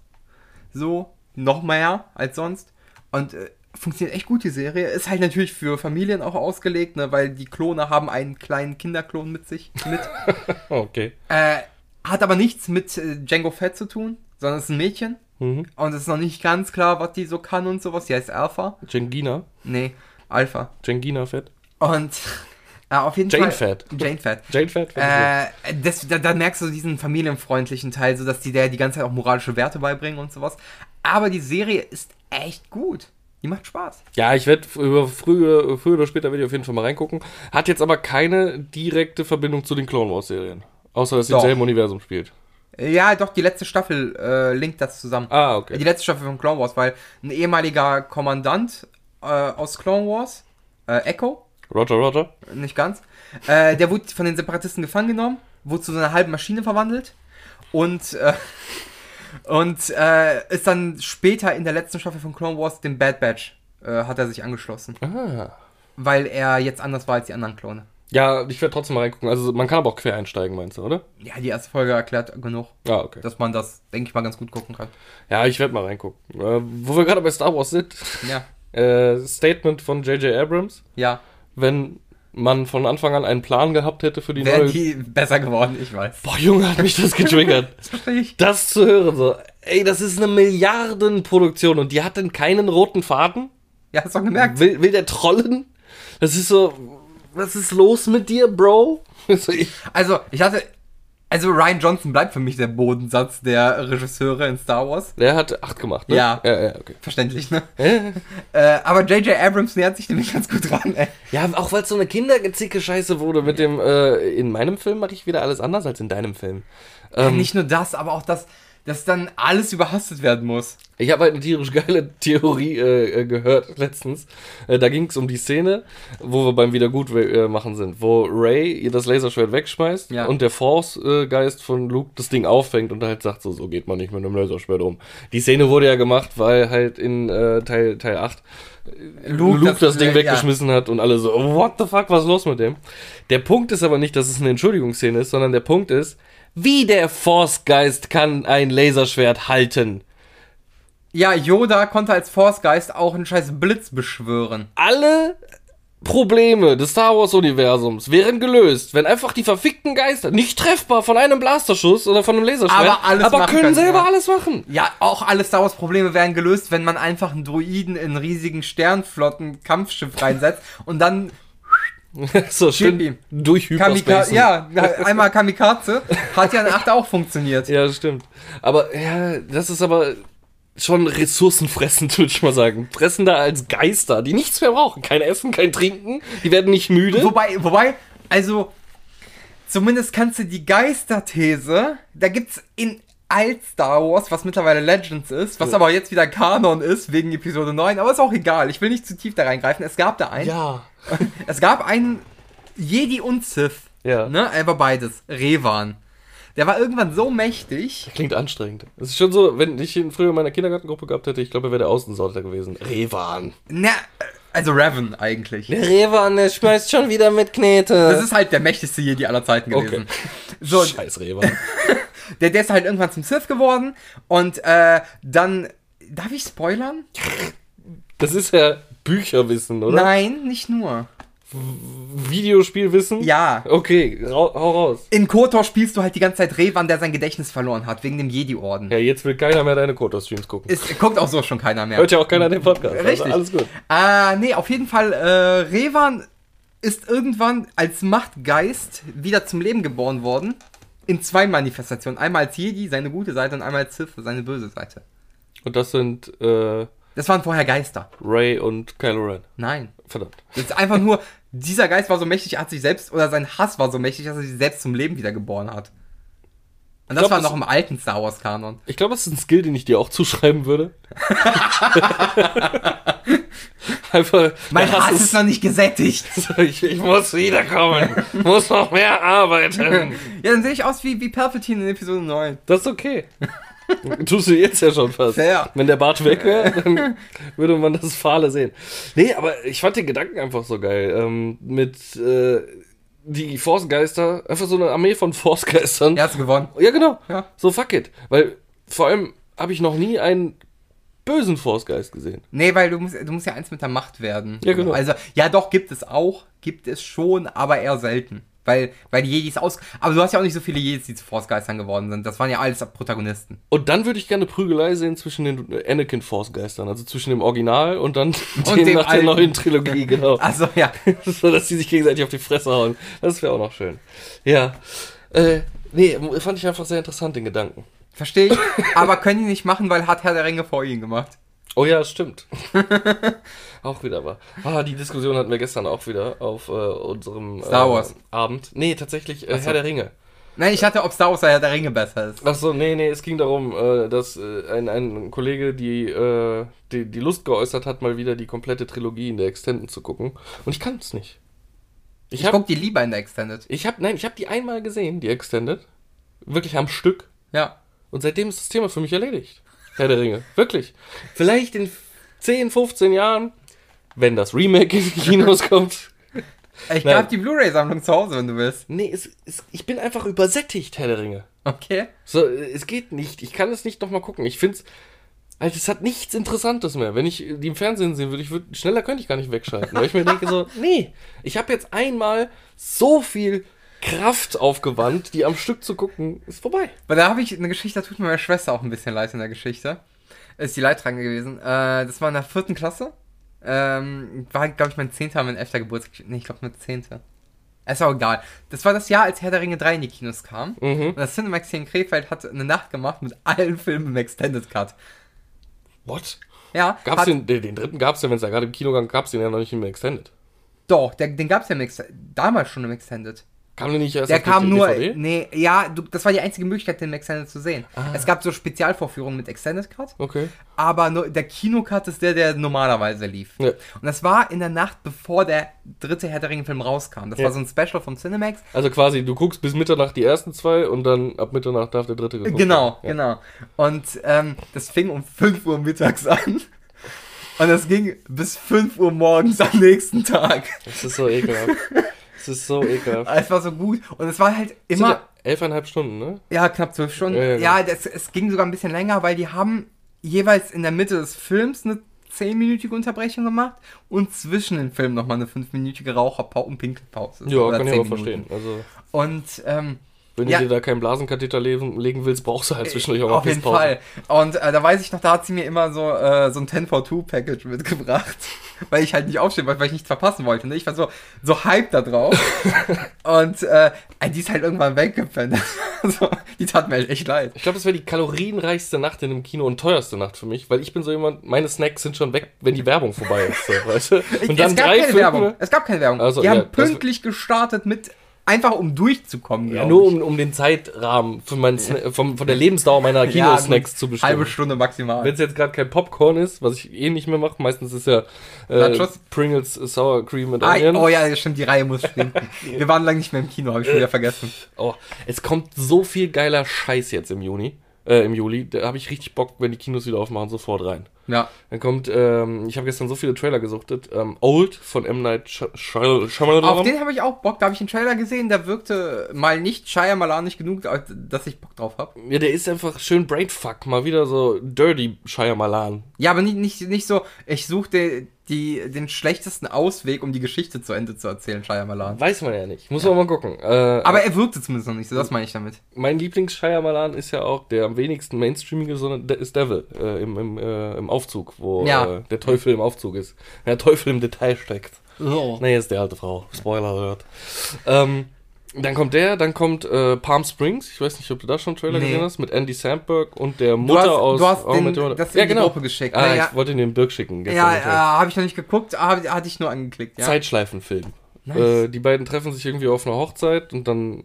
So, noch mehr als sonst. Und äh, funktioniert echt gut, die Serie. Ist halt natürlich für Familien auch ausgelegt, ne, weil die Klone haben einen kleinen Kinderklon mit sich mit. okay. äh, hat aber nichts mit äh, Django Fett zu tun, sondern es ist ein Mädchen. Mhm. Und es ist noch nicht ganz klar, was die so kann und sowas. Die heißt Alpha. Jengina. Nee, Alpha. Jengina Fett. Und äh, auf jeden Jane Fall. Fett. Jane Fett. Jane Fett? Äh, das, da, da merkst du diesen familienfreundlichen Teil, so dass die der die ganze Zeit auch moralische Werte beibringen und sowas. Aber die Serie ist echt gut. Die macht Spaß. Ja, ich werde über früher, früher oder später werde ich auf jeden Fall mal reingucken. Hat jetzt aber keine direkte Verbindung zu den Clone Wars Serien. Außer, dass sie im selben Universum spielt. Ja, doch, die letzte Staffel äh, linkt das zusammen. Ah, okay. Die letzte Staffel von Clone Wars, weil ein ehemaliger Kommandant äh, aus Clone Wars, äh, Echo, Roger, Roger. nicht ganz, äh, der wurde von den Separatisten gefangen genommen, wurde zu so einer halben Maschine verwandelt und, äh, und äh, ist dann später in der letzten Staffel von Clone Wars, dem Bad Batch, äh, hat er sich angeschlossen. Ah. Weil er jetzt anders war als die anderen Klone. Ja, ich werde trotzdem mal reingucken. Also man kann aber auch quer einsteigen, meinst du, oder? Ja, die erste Folge erklärt genug, Ah, okay. dass man das, denke ich mal, ganz gut gucken kann. Ja, ich werde mal reingucken. Äh, wo wir gerade bei Star Wars sind, Ja, äh, Statement von J.J. Abrams. ja. Wenn man von Anfang an einen Plan gehabt hätte für die Wären neue... die besser geworden, ich weiß. Boah, Junge, hat mich das getriggert. Das verstehe ich. das zu hören, so. Ey, das ist eine Milliardenproduktion und die hat denn keinen roten Faden? Ja, hast du gemerkt. Will, will der trollen? Das ist so... Was ist los mit dir, Bro? Also, ich hatte. Also, Ryan Johnson bleibt für mich der Bodensatz der Regisseure in Star Wars. Der hat acht gemacht, ne? Ja. Ja, ja, okay. Verständlich, ne? Äh, aber J.J. Abrams nähert sich nämlich ganz gut ran, ey. Ja, auch weil es so eine kindergezicke Scheiße wurde mit dem, äh, in meinem Film mache ich wieder alles anders als in deinem Film. Ähm, Nicht nur das, aber auch das, dass dann alles überhastet werden muss. Ich habe halt eine tierisch geile Theorie äh, äh, gehört letztens. Äh, da ging es um die Szene, wo wir beim Wiedergutmachen sind, wo Ray ihr das Laserschwert wegschmeißt Ja. und der Force-Geist von Luke das Ding auffängt und halt sagt so, so geht man nicht mit einem Laserschwert um. Die Szene wurde ja gemacht, weil halt in äh, Teil, Teil 8 Luke, das, das- Ding ja. weggeschmissen hat und alle so, what the fuck, was ist los mit dem? Der Punkt ist aber nicht, dass es eine Entschuldigungsszene ist, sondern der Punkt ist, wie der Force-Geist kann ein Laserschwert halten? Ja, Yoda konnte als Force-Geist auch einen scheiß Blitz beschwören. alle Probleme des Star Wars Universums wären gelöst, wenn einfach die verfickten Geister nicht treffbar von einem Blasterschuss oder von einem Laserschwert, Aber alles aber können können, selber ja. alles machen. Ja, auch alle Star Wars-Probleme wären gelöst, wenn man einfach einen Druiden in riesigen Sternflotten-Kampfschiff reinsetzt und dann so schön durch. Hyperspace. Ja, einmal Kamikaze. Hat ja in 8 auch funktioniert. ja, das stimmt. Aber ja, das ist aber schon ressourcenfressend, würde ich mal sagen. Fressen da als Geister, die nichts mehr brauchen. Kein Essen, kein Trinken, die werden nicht müde. Wobei, wobei, also, zumindest kannst du die Geisterthese, da gibt's in alt Star Wars, was mittlerweile Legends ist, was aber jetzt wieder Kanon ist, wegen Episode 9, aber ist auch egal, ich will nicht zu tief da reingreifen, es gab da einen, ja. es gab einen Jedi und Sith, Ja. ne, aber beides, Revan. Der war irgendwann so mächtig. Klingt anstrengend. Es ist schon so, wenn ich ihn früher in meiner Kindergartengruppe gehabt hätte, ich glaube, er wäre der Außensorter gewesen. Revan. Na, also Raven eigentlich. Der Revan, der schmeißt schon wieder mit Knete. Das ist halt der mächtigste Jedi aller Zeiten gewesen. So, Scheiß Revan. der, der ist halt irgendwann zum Sith geworden und äh, dann. Darf ich spoilern? Das ist ja Bücherwissen, oder? Nein, nicht nur. Videospielwissen? Ja. Okay, rau hau raus. In KOTOR spielst du halt die ganze Zeit Revan, der sein Gedächtnis verloren hat, wegen dem Jedi-Orden. Ja, jetzt will keiner mehr deine Koto-Streams gucken. Es guckt auch so schon keiner mehr. Hört ja auch keiner den Podcast. also Richtig. alles gut. Äh, nee, auf jeden Fall, äh, Revan ist irgendwann als Machtgeist wieder zum Leben geboren worden. In zwei Manifestationen. Einmal als Jedi, seine gute Seite, und einmal als Sith, seine böse Seite. Und das sind äh, Das waren vorher Geister. Ray und Kylo Ren. Nein. Verdammt. Das ist einfach nur, dieser Geist war so mächtig, er hat sich selbst, oder sein Hass war so mächtig, dass er sich selbst zum Leben wieder geboren hat. Und das glaub, war noch im alten Star Wars Kanon. Ich glaube, das ist ein Skill, den ich dir auch zuschreiben würde. Einfach. Mein Hass ist noch nicht gesättigt. ich, ich muss wiederkommen. muss noch mehr arbeiten. Ja, dann sehe ich aus wie, wie Palpatine in Episode 9. Das ist okay. Tust du jetzt ja schon fast. Fair. Wenn der Bart weg wäre, dann würde man das Fahle sehen. Nee, aber ich fand den Gedanken einfach so geil. Ähm, mit äh, die Force-Geister, einfach so eine Armee von Force-Geistern. Er hat gewonnen. Ja, genau. Ja. So fuck it. Weil vor allem habe ich noch nie einen bösen Force-Geist gesehen. Nee, weil du musst, du musst ja eins mit der Macht werden. Ja, genau. Also, ja, doch, gibt es auch. Gibt es schon, aber eher selten. Weil, weil die Jedis aus. Aber du hast ja auch nicht so viele Jedis, die zu Force-Geistern geworden sind. Das waren ja alles Protagonisten. Und dann würde ich gerne Prügelei sehen zwischen den Anakin Force-Geistern, also zwischen dem Original und dann Und dem dem nach der alten. neuen Trilogie, genau. Also, ja. so, dass die sich gegenseitig auf die Fresse hauen. Das wäre auch noch schön. Ja. Äh, nee, fand ich einfach sehr interessant, den Gedanken. Verstehe ich. Aber können die nicht machen, weil hat Herr der Ringe vor ihnen gemacht. Oh ja, stimmt. auch wieder wahr. Ah, die Diskussion hatten wir gestern auch wieder auf äh, unserem Star äh, Wars. Abend. Nee, tatsächlich äh, so. Herr der Ringe. Nein, ich hatte, ob Star Wars oder Herr der Ringe besser ist. Ach so, nee, nee, es ging darum, äh, dass äh, ein, ein Kollege die, äh, die, die Lust geäußert hat, mal wieder die komplette Trilogie in der Extended zu gucken. Und ich kann es nicht. Ich Ich habe guck die lieber in der Extended. ich hab, nein, ich habe die einmal gesehen, die Extended. Wirklich am Stück. Ja. Und seitdem ist das Thema für mich erledigt. Herr der Ringe. Wirklich. Vielleicht in 10, 15 Jahren, wenn das Remake in die Kinos kommt. Ich Nein. hab die Blu-ray-Sammlung zu Hause, wenn du willst. Nee, es, es, ich bin einfach übersättigt, Herr der Ringe. Okay. So, es geht nicht. Ich kann es nicht nochmal gucken. Ich find's. Alter, es hat nichts Interessantes mehr. Wenn ich die im Fernsehen sehen würde, ich würd, schneller könnte ich gar nicht wegschalten. Weil ich mir denke so, nee, ich habe jetzt einmal so viel Kraft aufgewandt, die am Stück zu gucken, ist vorbei. Weil da habe ich eine Geschichte, da tut mir meine Schwester auch ein bisschen leid in der Geschichte. Ist die Leidtragende gewesen. Äh, das war in der vierten Klasse. Ähm, war, glaube ich, mein zehnter, mein elfter Geburtstag. Nee, ich glaube nur zehnte. Ist auch egal. Das war das Jahr, als Herr der Ringe 3 in die Kinos kam. Mhm. Und das Cinemax hier in Krefeld hat eine Nacht gemacht mit allen Filmen im Extended Cut. What? Ja, Gab's hat, den, den, den dritten gab's ja, wenn es ja gerade im Kino gab, gab's den ja noch nicht im Extended. Doch, der, den gab es ja im Ex damals schon im Extended. Kam der nicht erst Der kam nur, DVD? nee, ja, du, das war die einzige Möglichkeit, den Extended zu sehen. Ah. Es gab so Spezialvorführungen mit Extended Cut. Okay. aber nur, der Kinocut ist der, der normalerweise lief. Ja. Und das war in der Nacht, bevor der dritte Herr der Ringe-Film rauskam. Das Ja. war so ein Special vom Cinemax. Also quasi, du guckst bis Mitternacht die ersten zwei und dann ab Mitternacht darf der dritte geguckt Genau. Ja. genau. Und ähm, das fing um 5 Uhr mittags an. Und das ging bis 5 Uhr morgens am nächsten Tag. Das ist so ekelhaft. Das ist so ekelhaft. Es war so gut. Und es war halt immer, ja elfeinhalb Stunden, ne? ja, knapp zwölf Stunden. Ja, Ja, ja, genau. das, es ging sogar ein bisschen länger, weil die haben jeweils in der Mitte des Films eine 10-minütige Unterbrechung gemacht und zwischen den Filmen nochmal eine 5-minütige Raucherpause und Pinkelpause. Ja, kann ich 10 aber verstehen. Also, Und ähm, wenn Ja. du dir da keinen Blasenkatheter legen, legen willst, brauchst du halt zwischendurch auch mal auf jeden. Fall. Und äh, da weiß ich noch, da hat sie mir immer so, äh, so ein 10-for-2-Package mitgebracht. Weil ich halt nicht aufstehen wollte, weil ich nichts verpassen wollte. Ne? Ich war so, so hyped da drauf. und äh, die ist halt irgendwann weggepennt. also, die tat mir halt echt leid. Ich glaube, das wäre die kalorienreichste Nacht in einem Kino und teuerste Nacht für mich, weil ich bin so jemand, meine Snacks sind schon weg, wenn die Werbung vorbei ist. So, weißt du? Und es gab keine Filme- Werbung. Es gab keine Werbung. Also, die ja, haben das- pünktlich gestartet mit einfach um durchzukommen. Ja, nur um, um den Zeitrahmen von, meinen Sna vom, von der Lebensdauer meiner Ja, Kinosnacks gut. zu bestimmen. Halbe Stunde maximal. Wenn es jetzt gerade kein Popcorn ist, was ich eh nicht mehr mache, meistens ist ja äh? Pringles Sour Cream und Ah, Onion. oh ja, stimmt, die Reihe muss stimmen. Wir waren lange nicht mehr im Kino, habe ich schon wieder vergessen. Oh, es kommt so viel geiler Scheiß jetzt im Juni, äh, im Juli. Da habe ich richtig Bock, wenn die Kinos wieder aufmachen, sofort rein. Ja. Dann kommt, ähm, ich habe gestern so viele Trailer gesuchtet. Ähm, Old von M. Night Sh Sh Shyamalan. Auf den habe ich auch Bock. Da habe ich einen Trailer gesehen, der wirkte mal nicht Shyamalan nicht genug, dass ich Bock drauf habe. Ja, der ist einfach schön Brainfuck. Mal wieder so Dirty Shyamalan. Ja, aber nicht, nicht, nicht so, ich suchte die, den schlechtesten Ausweg, um die Geschichte zu Ende zu erzählen, Shyamalan. Weiß man ja nicht. Muss man mal gucken. Äh, Aber er wirkte zumindest noch nicht so, das meine ich damit. mein Lieblings-Shyamalan ist ja auch der am wenigsten mainstreamige, sondern der ist Devil äh, im, im, äh, im Aufzug, wo Ja. äh, der Teufel im Aufzug ist. Der Teufel im Detail steckt. So. Nee, ist die alte Frau. Spoiler alert. Ähm, dann kommt der, dann kommt äh, Palm Springs. Ich weiß nicht, ob du da schon einen Trailer Nee. gesehen hast, mit Andy Samberg und der Du Mutter hast, aus du hast I den, Mother. das ja, in die genau. Gruppe geschickt. Ah, ne? ja, ich wollte den Birk schicken. ja, äh, habe ich noch nicht geguckt, hab, hatte ich nur angeklickt. Ja. Zeitschleifenfilm. Nice. Äh, die beiden treffen sich irgendwie auf einer Hochzeit und dann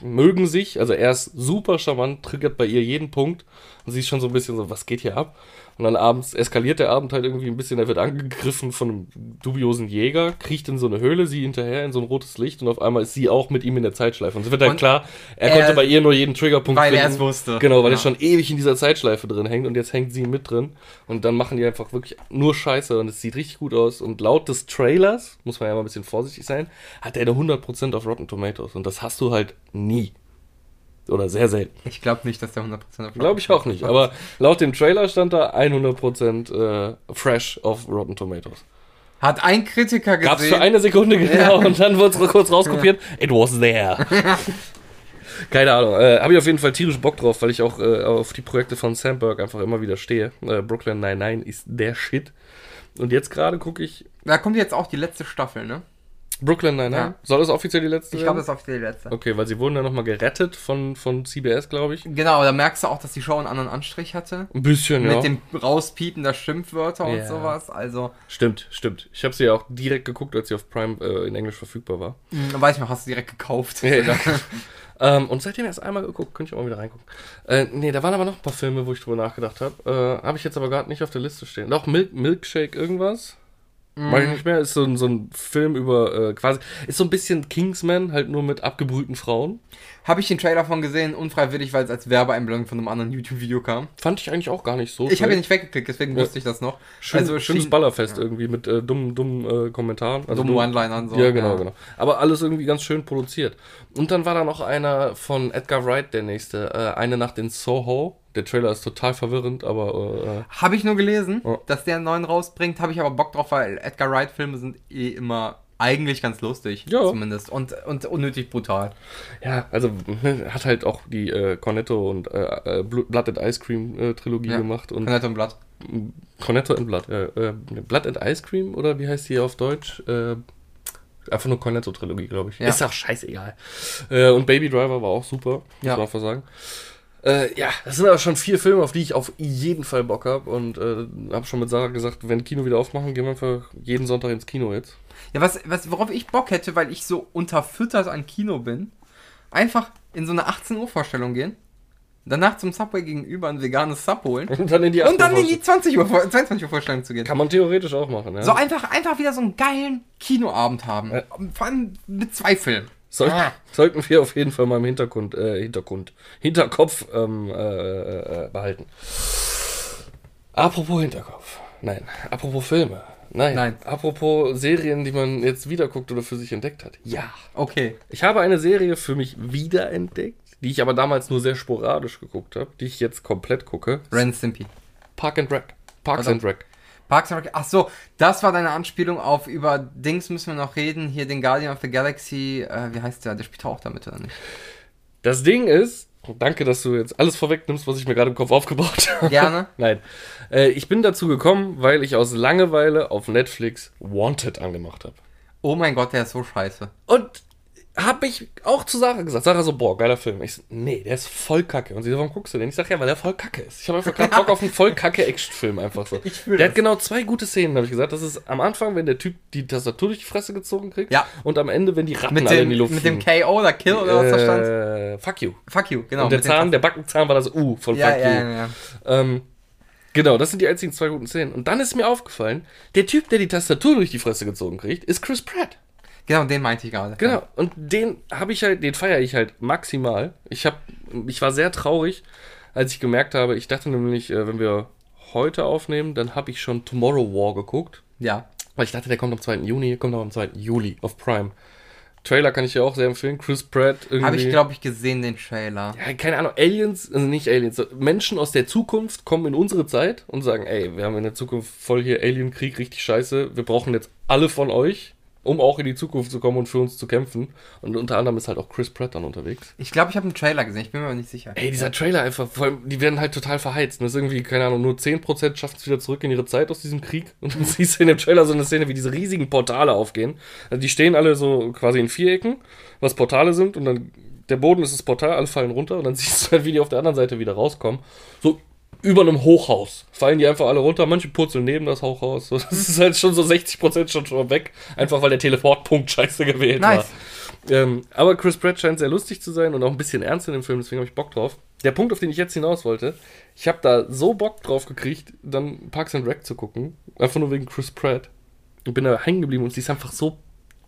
mögen sich. Also er ist super charmant, triggert bei ihr jeden Punkt. Und sie ist schon so ein bisschen so, was geht hier ab? Und dann abends eskaliert der Abend halt irgendwie ein bisschen. Er wird angegriffen von einem dubiosen Jäger, kriecht in so eine Höhle, sie hinterher in so ein rotes Licht und auf einmal ist sie auch mit ihm in der Zeitschleife. Und es wird dann Und klar, er, er- konnte bei ihr nur jeden Triggerpunkt Weil er finden. es wusste. Genau, weil Ja. er schon ewig in dieser Zeitschleife drin hängt und jetzt hängt sie mit drin. Und dann machen die einfach wirklich nur Scheiße und es sieht richtig gut aus. Und laut des Trailers, muss man ja mal ein bisschen vorsichtig sein, hat er eine 100% auf Rotten Tomatoes. Und das hast du halt nie. Oder sehr selten. Ich glaube nicht, dass der 100% auf Glaube ich auch nicht. Aber laut dem Trailer stand da 100% äh, fresh auf Rotten Tomatoes. Hat ein Kritiker gesehen. Gab's für eine Sekunde genau Ja. und dann wurde es kurz rauskopiert. It was there. Keine Ahnung. Äh, Habe ich auf jeden Fall tierisch Bock drauf, weil ich auch äh, auf die Projekte von Sandberg einfach immer wieder stehe. Äh, Brooklyn 99 ist der Shit. Und jetzt gerade gucke ich Da kommt jetzt auch die letzte Staffel, ne? Brooklyn 99. Ja. Soll das offiziell die letzte Ich glaube, das ist auf die letzte. Okay, weil sie wurden ja nochmal gerettet von, von CBS, glaube ich. Genau, da merkst du auch, dass die Show einen anderen Anstrich hatte. Ein bisschen, ja. Mit dem Rauspiepen der Schimpfwörter und Ja. sowas. Also, Stimmt, stimmt. Ich habe sie ja auch direkt geguckt, als sie auf Prime äh, in Englisch verfügbar war. mh, weiß ich noch, hast du direkt gekauft. Ja. ähm, und seitdem erst einmal geguckt, könnte ich auch mal wieder reingucken. Äh, nee, da waren aber noch ein paar Filme, wo ich drüber nachgedacht habe. Äh, habe ich jetzt aber gerade nicht auf der Liste stehen. Doch, Milk, Milkshake irgendwas? Mhm. Weiß ich nicht mehr. Ist so, ein- so ein Film über äh, quasi. Ist so ein bisschen Kingsman, halt nur mit abgebrühten Frauen. Habe ich den Trailer von gesehen, unfreiwillig, weil es als Werbeeinblendung von einem anderen YouTube-Video kam. Fand ich eigentlich auch gar nicht so. Ich habe ihn nicht weggeklickt, deswegen Ja. wusste ich das noch. Schön, also schönes schien- Ballerfest irgendwie mit äh, dummen, dummen äh, Kommentaren. Also Dumme dumm- One-Linern so. ja, genau, genau. Aber alles irgendwie ganz schön produziert. Und dann war da noch einer von Edgar Wright, der nächste. Äh, eine Nacht in Soho. Der Trailer ist total verwirrend, aber äh, Habe ich nur gelesen, Ja. dass der einen neuen rausbringt, habe ich aber Bock drauf, weil Edgar Wright-Filme sind eh immer eigentlich ganz lustig. Ja. Zumindest. Und, und unnötig brutal. ja, also hat halt auch die äh, Cornetto und äh, äh, Blood and Ice Cream äh, Trilogie Ja. gemacht und Cornetto und Blatt. Cornetto and Blood. Äh, äh, Blood and Ice Cream oder wie heißt die auf Deutsch? Äh, einfach nur Cornetto Trilogie, glaube ich. Ja. Ist auch scheißegal. Und Baby Driver war auch super, muss man einfach sagen. Äh, ja, das sind aber schon vier Filme, auf die ich auf jeden Fall Bock habe. Und äh, habe schon mit Sarah gesagt, wenn Kino wieder aufmachen, gehen wir einfach jeden Sonntag ins Kino jetzt. Ja, was, was, worauf ich Bock hätte, weil ich so unterfüttert an Kino bin, einfach in so eine 18 Uhr Vorstellung gehen, danach zum Subway gegenüber ein veganes Sub holen Und dann in die und dann in die Aftervorstellung. 20 Uhr, Vor- 22 Uhr Vorstellung zu gehen. Kann man theoretisch auch machen, ja. So einfach, einfach wieder so einen geilen Kinoabend haben. Ja. Vor allem mit zwei Filmen. Soll, Ah. Sollten wir auf jeden Fall mal im Hintergrund, äh, Hintergrund, Hinterkopf ähm, äh, äh, behalten. Apropos Hinterkopf. Nein, apropos Filme. Nein. Nein. Apropos Serien, die man jetzt wieder guckt oder für sich entdeckt hat. Ja. Okay. Ich habe eine Serie für mich wiederentdeckt, die ich aber damals nur sehr sporadisch geguckt habe, die ich jetzt komplett gucke. Ren Stimpy. Park and Rec. Parks Verdammt. and Rec. Parks and Rec. Ach so, das war deine Anspielung auf über Dings müssen wir noch reden. Hier den Guardian of the Galaxy. Äh, wie heißt der? Der spielt auch damit, oder nicht? Das Ding ist, danke, dass du jetzt alles vorwegnimmst, was ich mir gerade im Kopf aufgebaut habe. Gerne. Nein. Äh, ich bin dazu gekommen, weil ich aus Langeweile auf Netflix Wanted angemacht habe. Oh mein Gott, der ist so scheiße. Und habe ich auch zu Sarah gesagt. Sarah so, boah, geiler Film. Ich so, nee, der ist voll kacke. Und sie so, warum guckst du den? Ich sag, ja, weil der voll kacke ist. Ich habe einfach gerade Bock auf einen voll kacke Actionfilm einfach so. Der das. hat genau zwei gute Szenen, habe ich gesagt. Das ist am Anfang, wenn der Typ die Tastatur durch die Fresse gezogen kriegt. Ja. Und am Ende, wenn die Ratten Mit alle dem, in die Luft mit dem fliegen. KO oder Kill oder was da stand. äh, Fuck you. Fuck you, genau. Und der dem Zahn, der Backenzahn war das U von Ja, Fuck ja, you. ja, ja. Ähm, genau, das sind die einzigen zwei guten Szenen. Und dann ist mir aufgefallen, der Typ, der die Tastatur durch die Fresse gezogen kriegt, ist Chris Pratt. Genau, den meinte ich gerade. Genau. Und den habe ich halt, den feiere ich halt maximal. Ich habe, ich war sehr traurig, als ich gemerkt habe, ich dachte nämlich, äh, wenn wir heute aufnehmen, dann habe ich schon Tomorrow War geguckt. Ja. Weil ich dachte, der kommt am 2. Juni, kommt aber am 2. Juli auf Prime. Trailer kann ich dir auch sehr empfehlen. Chris Pratt irgendwie. Habe ich, glaube ich, gesehen, den Trailer. ja, keine Ahnung, Aliens, also nicht Aliens, Menschen aus der Zukunft kommen in unsere Zeit und sagen, ey, wir haben in der Zukunft voll hier Alienkrieg, richtig scheiße, wir brauchen jetzt alle von euch, um auch in die Zukunft zu kommen und für uns zu kämpfen. Und unter anderem ist halt auch Chris Pratt dann unterwegs. Ich glaube, ich habe einen Trailer gesehen, ich bin mir aber nicht sicher. Ey, dieser Trailer einfach, vor allem, die werden halt total verheizt. Und das ist irgendwie, keine Ahnung, nur 10% schaffen es wieder zurück in ihre Zeit aus diesem Krieg. Und dann siehst du in dem Trailer so eine Szene, wie diese riesigen Portale aufgehen. Also die stehen alle so quasi in Vierecken, was Portale sind. Und dann der Boden ist das Portal, alle fallen runter. Und dann siehst du halt, wie die auf der anderen Seite wieder rauskommen. So über einem Hochhaus fallen die einfach alle runter. Manche purzeln neben das Hochhaus. Das ist halt schon so 60% schon, schon weg. Einfach weil der Teleportpunkt scheiße gewählt Nice. war. Ähm, aber Chris Pratt scheint sehr lustig zu sein und auch ein bisschen ernst in dem Film, deswegen habe ich Bock drauf. Der Punkt, auf den ich jetzt hinaus wollte, ich habe da so Bock drauf gekriegt, dann Parks and Rec zu gucken, einfach nur wegen Chris Pratt. Und bin da hängen geblieben und sie ist einfach so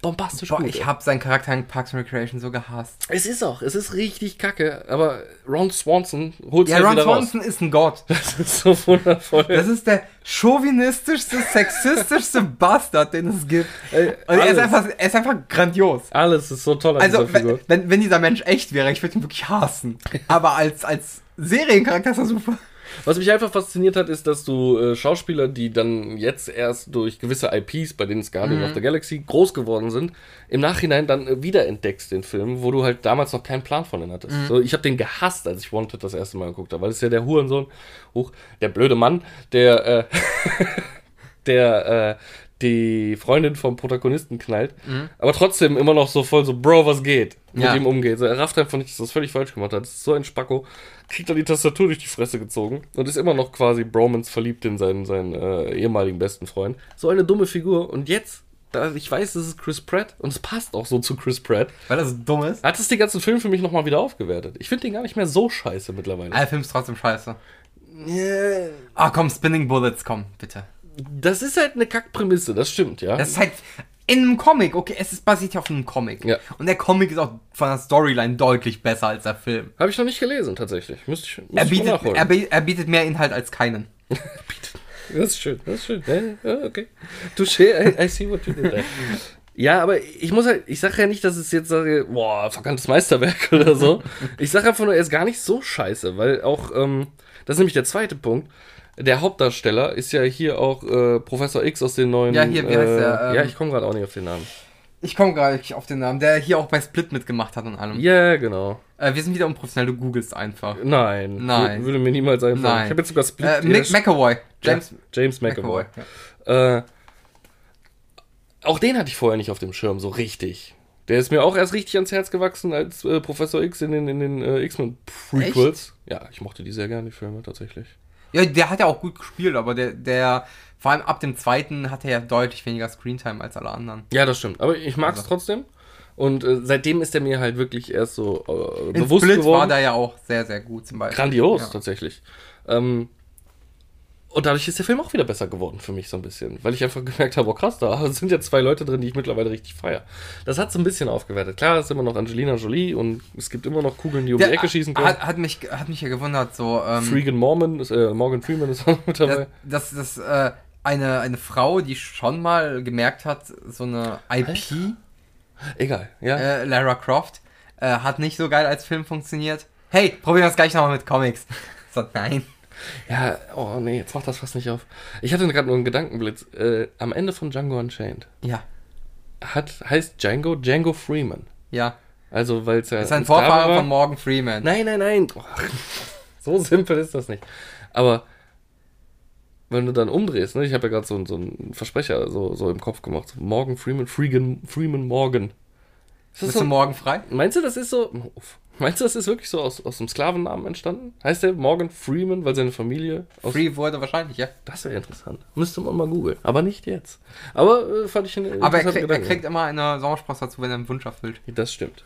bombastisch Boah, gut. ich habe seinen Charakter in Parks and Recreation so gehasst. es ist auch, es ist richtig kacke, aber Ron Swanson holt Ja, halt Ron wieder Swanson ist ein Gott. raus. Das ist so wundervoll. Das ist der chauvinistischste, sexistischste Bastard, den es gibt. Ey, Und er ist, einfach, er ist einfach grandios. alles ist so toll an Also, dieser Figur. wenn, wenn, wenn dieser Mensch echt wäre, ich würde ihn wirklich hassen. Aber als, als Seriencharakter ist er super. Was mich einfach fasziniert hat, ist, dass du äh, Schauspieler, die dann jetzt erst durch gewisse IPs, bei denen es Guardian Mhm. of the Galaxy groß geworden sind, im Nachhinein dann äh, wiederentdeckst den Film, wo du halt damals noch keinen Plan von denen hattest. Mhm. So, ich habe den gehasst, als ich Wanted das erste Mal geguckt habe, weil es ist ja der Hurensohn, hoch, der blöde Mann, der, äh, der, äh, die Freundin vom Protagonisten knallt, aber trotzdem immer noch so voll so, Bro, was geht? Mit Mhm. Ja. ihm umgeht. So, er rafft einfach nicht, dass er das völlig falsch gemacht hat. Das ist so ein Spacko. Kriegt dann die Tastatur durch die Fresse gezogen und ist immer noch quasi Bromance verliebt in seinen, seinen äh, ehemaligen besten Freund. So eine dumme Figur. Und jetzt, da ich weiß, das ist Chris Pratt und es passt auch so zu Chris Pratt, Weil das so dumm ist. hat es den ganzen Film für mich nochmal wieder aufgewertet. Ich finde den gar nicht mehr so scheiße mittlerweile. Der Film ist trotzdem scheiße. Ah, komm, Spinning Bullets, komm, bitte. Das ist halt eine Kackprämisse, das stimmt, ja. Das ist halt in einem Comic, okay, es ist basiert ja auf einem Comic. Ja. Und der Comic ist auch von der Storyline deutlich besser als der Film. Habe ich noch nicht gelesen, tatsächlich. Müsste ich, müsste Er ich bietet, nachholen. er, bi- er bietet mehr Inhalt als keinen. Das ist schön, das ist schön. Ja, ja, okay. Touché, I, I see what you did there. Ja, aber ich muss halt, ich sage ja nicht, dass es jetzt sage, boah, verkanntes Meisterwerk oder so. Ich sage einfach nur, er ist gar nicht so scheiße, weil auch, ähm, das ist nämlich der zweite Punkt. Der Hauptdarsteller ist ja hier auch äh, Professor X aus den neuen. Ja, hier, wie heißt äh, der, ähm, ja, ich komme gerade auch nicht auf den Namen. Ich komme gerade nicht auf den Namen, der hier auch bei Split mitgemacht hat und allem. Ja, genau. Äh, wir sind wieder unprofessionell, du googelst einfach. Nein. Nein. Wür- Würde mir niemals einfallen. Nein. Ich habe jetzt sogar Split. Äh, Mick McAvoy. James ja, James McAvoy. McAvoy. ja. Äh, auch den hatte ich vorher nicht auf dem Schirm, so richtig. Der ist mir auch erst richtig ans Herz gewachsen als äh, Professor X in den, in den äh, X-Men Prequels. Ja, ich mochte die sehr gerne, die Filme tatsächlich. Ja, der hat ja auch gut gespielt, aber der, der, vor allem ab dem zweiten hat er ja deutlich weniger Screentime als alle anderen. Ja, das stimmt. Aber ich mag es Also. trotzdem. Und äh, seitdem ist er mir halt wirklich erst so äh, bewusst Split geworden. war der ja auch sehr, sehr gut zum Beispiel. Grandios, Ja. tatsächlich. Ähm, und dadurch ist der Film auch wieder besser geworden für mich so ein bisschen. Weil ich einfach gemerkt habe, oh krass, da sind ja zwei Leute drin, die ich mittlerweile richtig feiere. Das hat so ein bisschen aufgewertet. Klar, es ist immer noch Angelina Jolie und es gibt immer noch Kugeln, die um die Der Ecke schießen können. hat, hat, mich, hat mich ja gewundert, so. Ähm, Freegan Mormon, ist, äh, Morgan Freeman ist auch mit dabei. dass, dass, dass äh, eine, eine Frau, die schon mal gemerkt hat, so eine IP, Egal, ja. äh, Lara Croft, äh, hat nicht so geil als Film funktioniert. Hey, probieren wir das gleich nochmal mit Comics. So, nein. Ja, oh nee, jetzt macht das fast nicht auf. Ich hatte gerade nur einen Gedankenblitz. Äh, am Ende von Django Unchained Ja, hat, heißt Django Django Freeman. ja. Also, weil es ja. Das ist ein Sklave Vorfahre war. von Morgan Freeman. Nein, nein, nein. Oh, so simpel ist das nicht. Aber wenn du dann umdrehst, ne, ich habe ja gerade so, so einen Versprecher so, so im Kopf gemacht. Morgan Freeman, Freegan, Freeman Morgan. Ist das Bist du so, morgen frei? meinst du, das ist so. Uff. Meinst du, das ist wirklich so aus, aus dem Sklavennamen entstanden? Heißt der Morgan Freeman, weil seine Familie. Free wurde wahrscheinlich, ja. Das wäre interessant. Müsste man mal googeln. Aber nicht jetzt. Aber äh, fand ich einen Aber er, krieg, er kriegt immer eine Sommersprosse dazu, wenn er einen Wunsch erfüllt. Das stimmt.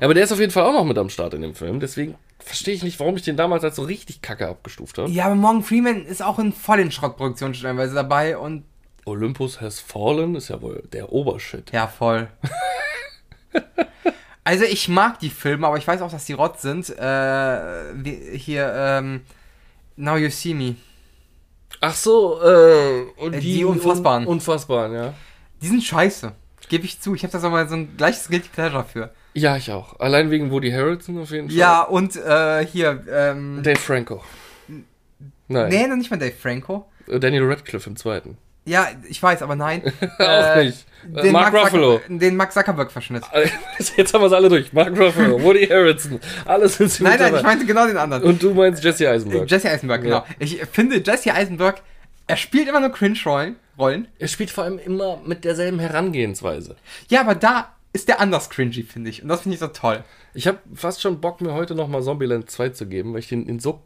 Aber der ist auf jeden Fall auch noch mit am Start in dem Film. Deswegen verstehe ich nicht, warum ich den damals als so richtig kacke abgestuft habe. Ja, aber Morgan Freeman ist auch in voll den Schrottproduktionen stellenweise dabei und Olympus Has Fallen ist ja wohl der Obershit. ja, voll. also ich mag die Filme, aber ich weiß auch, dass die Rott sind. Äh, hier, ähm, Now You See Me. Ach so, äh, und Äh, die, die Unfassbaren. Un Unfassbaren, ja. Die sind scheiße. Gebe ich zu. Ich habe da so ein gleiches Guilty Pleasure für. Ja, ich auch. Allein wegen Woody Harrelson auf jeden Fall. Ja, und äh, hier, ähm. Dave Franco. Nein. Nee, noch nicht mal Dave Franco. Äh, Daniel Radcliffe im zweiten. Ja, ich weiß, aber nein. auch Äh, nicht. Äh, Mark Zucker- Ruffalo. Den Mark Zuckerberg-Verschnitt. Jetzt haben wir es alle durch. Mark Ruffalo, Woody Harrelson. Alles sind sie Nein, nein, dabei. ich meinte genau den anderen. Und du meinst Jesse Eisenberg. Jesse Eisenberg, genau. Ja. Ich finde, Jesse Eisenberg, er spielt immer nur Cringe-Rollen. Rollen. er spielt vor allem immer mit derselben Herangehensweise. Ja, aber da ist der anders cringy, finde ich. Und das finde ich so toll. Ich habe fast schon Bock, mir heute nochmal Zombieland 2 zu geben, weil ich den in so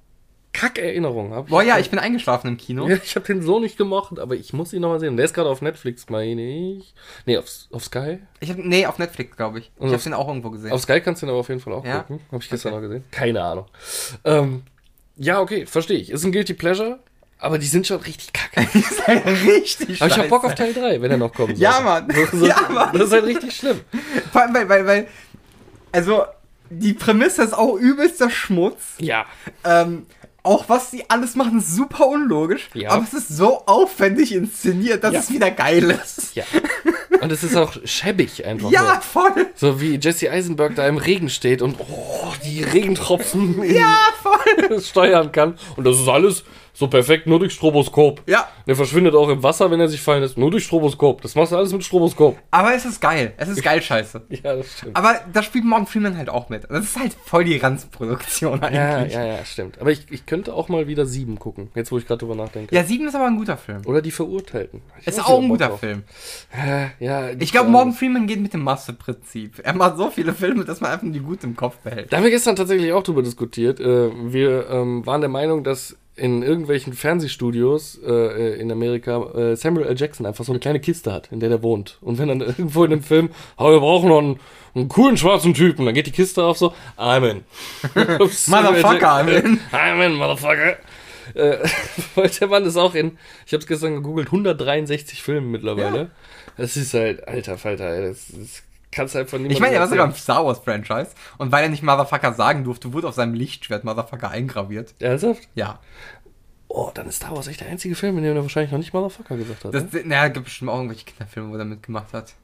kack Erinnerungen habe. Boah, ja, ich bin eingeschlafen im Kino. Ja, ich habe den so nicht gemocht, aber ich muss ihn nochmal sehen. Der ist gerade auf Netflix, meine ich. Nee, auf, auf Sky. Ich hab, nee, auf Netflix, glaube ich. Ich Und habe den auch irgendwo gesehen. Auf Sky kannst du den aber auf jeden Fall auch Ja? gucken. Habe ich gestern noch gesehen. Keine Ahnung. Ähm, ja, okay, verstehe ich. Ist ein Guilty Pleasure, aber die sind schon richtig kacke. Das ist halt richtig Aber ich scheiße. hab Bock auf Teil 3, wenn er noch kommt. Ja, Mann. Ja, Mann. Das ist halt richtig schlimm. Vor allem, weil, weil, weil, also, die Prämisse ist auch übelster Schmutz. Ja. Ähm, auch was sie alles machen, ist super unlogisch. Ja. Aber es ist so aufwendig inszeniert, dass Ja. es wieder geil ist. Ja. Und es ist auch schäbig einfach. Ja, voll. So wie Jesse Eisenberg da im Regen steht und oh, die Regentropfen Ja, voll. steuern kann. Und das ist alles so perfekt nur durch Stroboskop. Ja. Der verschwindet auch im Wasser, wenn er sich fallen lässt. Nur durch Stroboskop. Das machst du alles mit Stroboskop. Aber es ist geil. Es ist geil scheiße. Ja, das stimmt. Aber da spielt Morgan Freeman halt auch mit. Das ist halt voll die Ranzproduktion Ja, eigentlich. ja, ja, stimmt. Aber ich, ich könnte auch mal wieder sieben gucken, jetzt wo ich gerade drüber nachdenke. Ja, Sieben ist aber ein guter Film. Oder die Verurteilten. Ich Ist auch ein guter drauf. Film. Ja, Ich glaube, Morgan Freeman geht mit dem Masseprinzip. Er macht so viele Filme, dass man einfach die gut im Kopf behält. Da haben wir gestern tatsächlich auch drüber diskutiert. Äh, wir ähm, waren der Meinung, dass in irgendwelchen Fernsehstudios äh, in Amerika äh, Samuel L. Jackson einfach so eine kleine Kiste hat, in der der wohnt. Und wenn dann irgendwo in dem Film, aber wir brauchen noch einen, einen coolen schwarzen Typen, dann geht die Kiste auf so, Amen. Motherfucker, Amen. Amen, Motherfucker. Äh, weil der Mann ist auch in, ich habe es gestern gegoogelt, 163 Filmen mittlerweile. Das ist halt, alter Falter, ey, das, das kannst einfach niemandem Ich meine, er war sogar im. Star Wars Franchise. Und weil er nicht Motherfucker sagen durfte, wurde auf seinem Lichtschwert Motherfucker eingraviert. Ernsthaft? Ja. Oh, dann ist Star Wars echt der einzige Film, in dem er wahrscheinlich noch nicht Motherfucker gesagt hat. Das, ne? naja, gibt bestimmt auch irgendwelche Kinderfilme, wo er mitgemacht hat.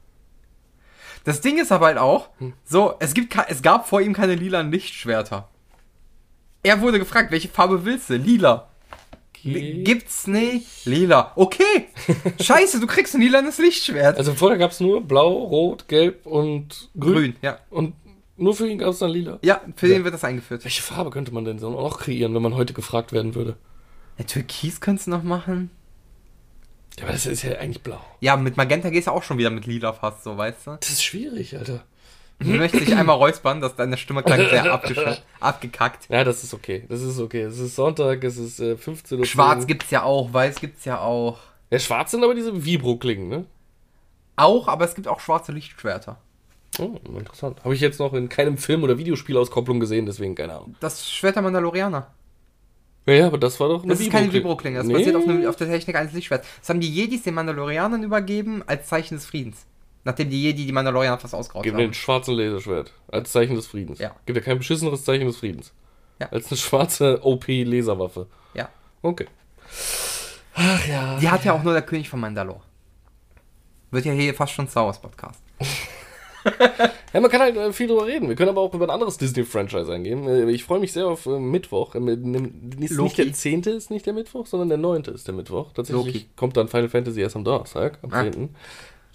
Das Ding ist aber halt auch, Hm. so, es, gibt, es gab vor ihm keine lilanen Lichtschwerter. Er wurde gefragt, welche Farbe willst du? Lila. Gibt's nicht. Lila. Okay. Scheiße, du kriegst ein lilanes Lichtschwert. Also vorher gab es nur Blau, Rot, Gelb und Grün. Grün, ja. Und nur für ihn gab es dann Lila. Ja, für den wird das eingeführt. Welche Farbe könnte man denn so noch kreieren, wenn man heute gefragt werden würde? Ja, Türkis könntest du noch machen. Ja, aber das ist ja eigentlich blau. Ja, mit Magenta gehst du auch schon wieder mit Lila fast so, weißt du? Das ist schwierig, Alter. Ich möchte dich einmal räuspern, dass deine Stimme klang sehr abgekackt. Ja, das ist okay. Das ist okay. Es ist Sonntag, es ist äh, 15 Uhr. Schwarz gibt's ja auch, weiß gibt's ja auch. Ja, schwarz sind aber diese Vibro-Klingen, ne? Auch, aber es gibt auch schwarze Lichtschwerter. Oh, interessant. Habe ich jetzt noch in keinem Film- oder Videospielauskopplung gesehen, deswegen keine Ahnung. Das Schwert der Mandalorianer. Ja, ja, aber das war doch eine Das ist keine Vibro-Klinge. Das Nee. basiert auf, einem- auf der Technik eines Lichtschwerts. Das haben die Jedis den Mandalorianern übergeben als Zeichen des Friedens. Nachdem die Jedi die Mandalorianer fast ausgeraubt Gib mir haben. ein schwarzen Laserschwert. Als Zeichen des Friedens. Ja. Gibt ja kein beschisseneres Zeichen des Friedens. Ja. Als eine schwarze OP-Laserwaffe. Ja. Okay. Ach ja. Die hat ja auch nur der König von Mandalore. Wird ja hier fast schon Star Wars Podcast. Ja, man kann halt äh, viel drüber reden. Wir können aber auch über ein anderes Disney-Franchise eingehen. Äh, Ich freue mich sehr auf äh, Mittwoch. Ist nicht der 10. ist nicht der Mittwoch, sondern der 9. ist der Mittwoch. Tatsächlich Loki. kommt dann Final Fantasy erst am Donnerstag, am Ah.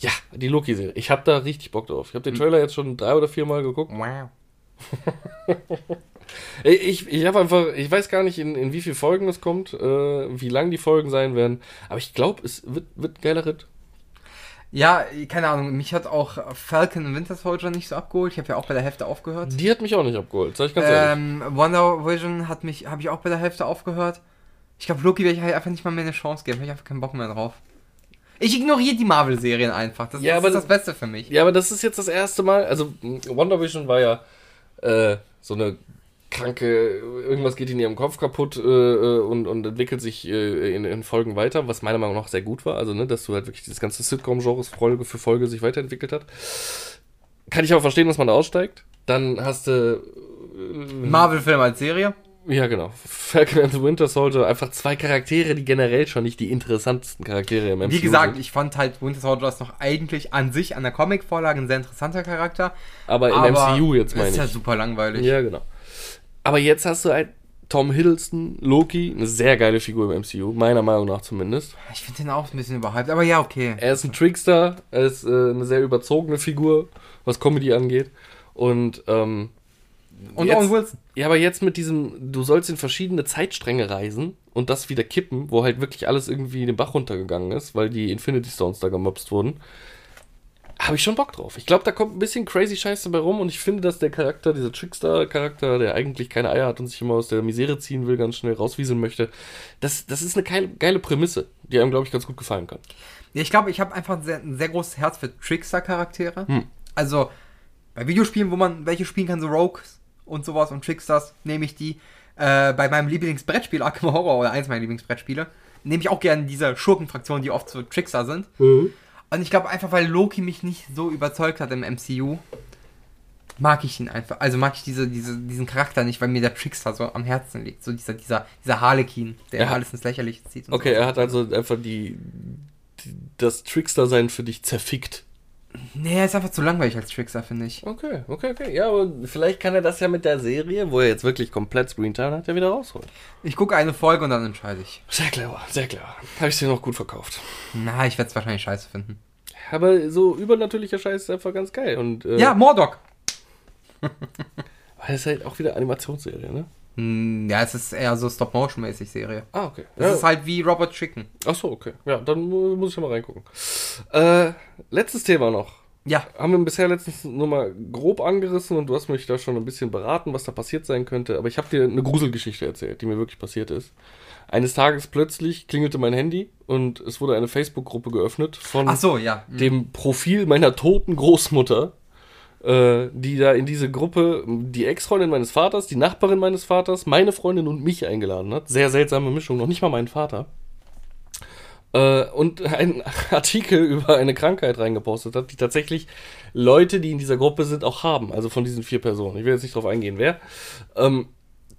10. Ja, die Loki-Serie. Ich habe da richtig Bock drauf. Ich habe den Trailer jetzt schon drei oder vier Mal geguckt. Wow. Ich, ich habe einfach, ich weiß gar nicht, in, in wie viele Folgen es kommt, äh, wie lang die Folgen sein werden, aber ich glaube, es wird, wird geiler Ritt. Ja, keine Ahnung, mich hat auch Falcon und Winter Soldier nicht so abgeholt. Ich habe ja auch bei der Hälfte aufgehört. Die hat mich auch nicht abgeholt, sag ich ganz ehrlich. Ähm, Wonder Vision hat mich, habe ich auch bei der Hälfte aufgehört. Ich glaube, Loki werde ich halt einfach nicht mal mehr eine Chance geben. Hab ich einfach keinen Bock mehr drauf. Ich ignoriere die Marvel-Serien einfach. Das, Ja, das aber ist das Beste für mich. Ja, aber das ist jetzt das erste Mal. Also, Wonder Vision war ja äh, so eine kranke, irgendwas geht in ihrem Kopf kaputt äh, äh, und, und entwickelt sich äh, in, in Folgen weiter, was meiner Meinung nach sehr gut war. Also, ne, dass du halt wirklich dieses ganze Sitcom-Genres Folge für Folge sich weiterentwickelt hat. Kann ich auch verstehen, dass man da aussteigt. Dann hast du. Äh, Marvel-Film als Serie. Ja, genau. Falcon and the Winter Soldier. Einfach zwei Charaktere, die generell schon nicht die interessantesten Charaktere im MCU Wie gesagt, sind. ich fand halt Winter Soldier ist noch eigentlich an sich an der Comic-Vorlage ein sehr interessanter Charakter. Aber im aber MCU jetzt meine ist ich. ja super langweilig. Ja, genau. Aber jetzt hast du halt Tom Hiddleston, Loki, eine sehr geile Figur im MCU, meiner Meinung nach zumindest. Ich finde den auch ein bisschen überhyped, aber ja, okay. Er ist ein Trickster, er ist äh, eine sehr überzogene Figur, was Comedy angeht. Und, ähm, Und jetzt, Owen Wilson. Ja, aber jetzt mit diesem, du sollst in verschiedene Zeitstränge reisen und das wieder kippen, wo halt wirklich alles irgendwie den Bach runtergegangen ist, weil die Infinity Stones da gemobst wurden. Habe ich schon Bock drauf. Ich glaube, da kommt ein bisschen crazy Scheiße dabei rum und ich finde, dass der Charakter, dieser Trickster-Charakter, der eigentlich keine Eier hat und sich immer aus der Misere ziehen will, ganz schnell rauswieseln möchte, das, das ist eine geile, geile Prämisse, die einem, glaube ich, ganz gut gefallen kann. Ja, ich glaube, ich habe einfach ein sehr, ein sehr großes Herz für Trickster-Charaktere. Hm. Also bei Videospielen, wo man welche spielen kann, so Rogues und sowas und Tricksters, nehme ich die. Äh, bei meinem Lieblingsbrettspiel, Arkham Horror, oder eins meiner Lieblingsbrettspiele, nehme ich auch gerne diese Schurkenfraktionen, die oft so Trickster sind. Und ich glaube einfach, weil Loki mich nicht so überzeugt hat im MCU, mag ich ihn einfach. Also mag ich diese, diese, diesen Charakter nicht, weil mir der Trickster so am Herzen liegt. So dieser, dieser, dieser Harlequin, der Ja. alles ins Lächerliche zieht. Okay, so. er hat also einfach die, die das Trickster-Sein für dich zerfickt. Nee, er ist einfach zu langweilig als Trickster, finde ich. Okay, okay, okay. Ja, aber vielleicht kann er das ja mit der Serie, wo er jetzt wirklich komplett Screentime hat, ja wieder rausholen. Ich gucke eine Folge und dann entscheide ich. Sehr clever, sehr clever. Habe ich dir noch gut verkauft. Na, ich werde es wahrscheinlich scheiße finden. Aber so übernatürlicher Scheiß ist einfach ganz geil. Und, äh, Ja, Mordok. Weil es halt auch wieder Animationsserie, ne? Hm, Ja, es ist eher so Stop-Motion-mäßig Serie. Ah, okay. Das Ja. ist halt wie Robot Chicken. Ach so, okay. Ja, dann mu- muss ich ja mal reingucken. Äh, letztes Thema noch. Ja. Haben wir bisher letztens nur mal grob angerissen und du hast mich da schon ein bisschen beraten, was da passiert sein könnte. Aber ich habe dir eine Gruselgeschichte erzählt, die mir wirklich passiert ist. Eines Tages plötzlich klingelte mein Handy und es wurde eine Facebook-Gruppe geöffnet von so, ja. Hm. dem Profil meiner toten Großmutter, äh, die da in diese Gruppe die Ex-Freundin meines Vaters, die Nachbarin meines Vaters, meine Freundin und mich eingeladen hat. Sehr seltsame Mischung, noch nicht mal meinen Vater. Äh, und einen Artikel über eine Krankheit reingepostet hat, die tatsächlich Leute, die in dieser Gruppe sind, auch haben. Also von diesen vier Personen. Ich will jetzt nicht drauf eingehen, wer. Ähm,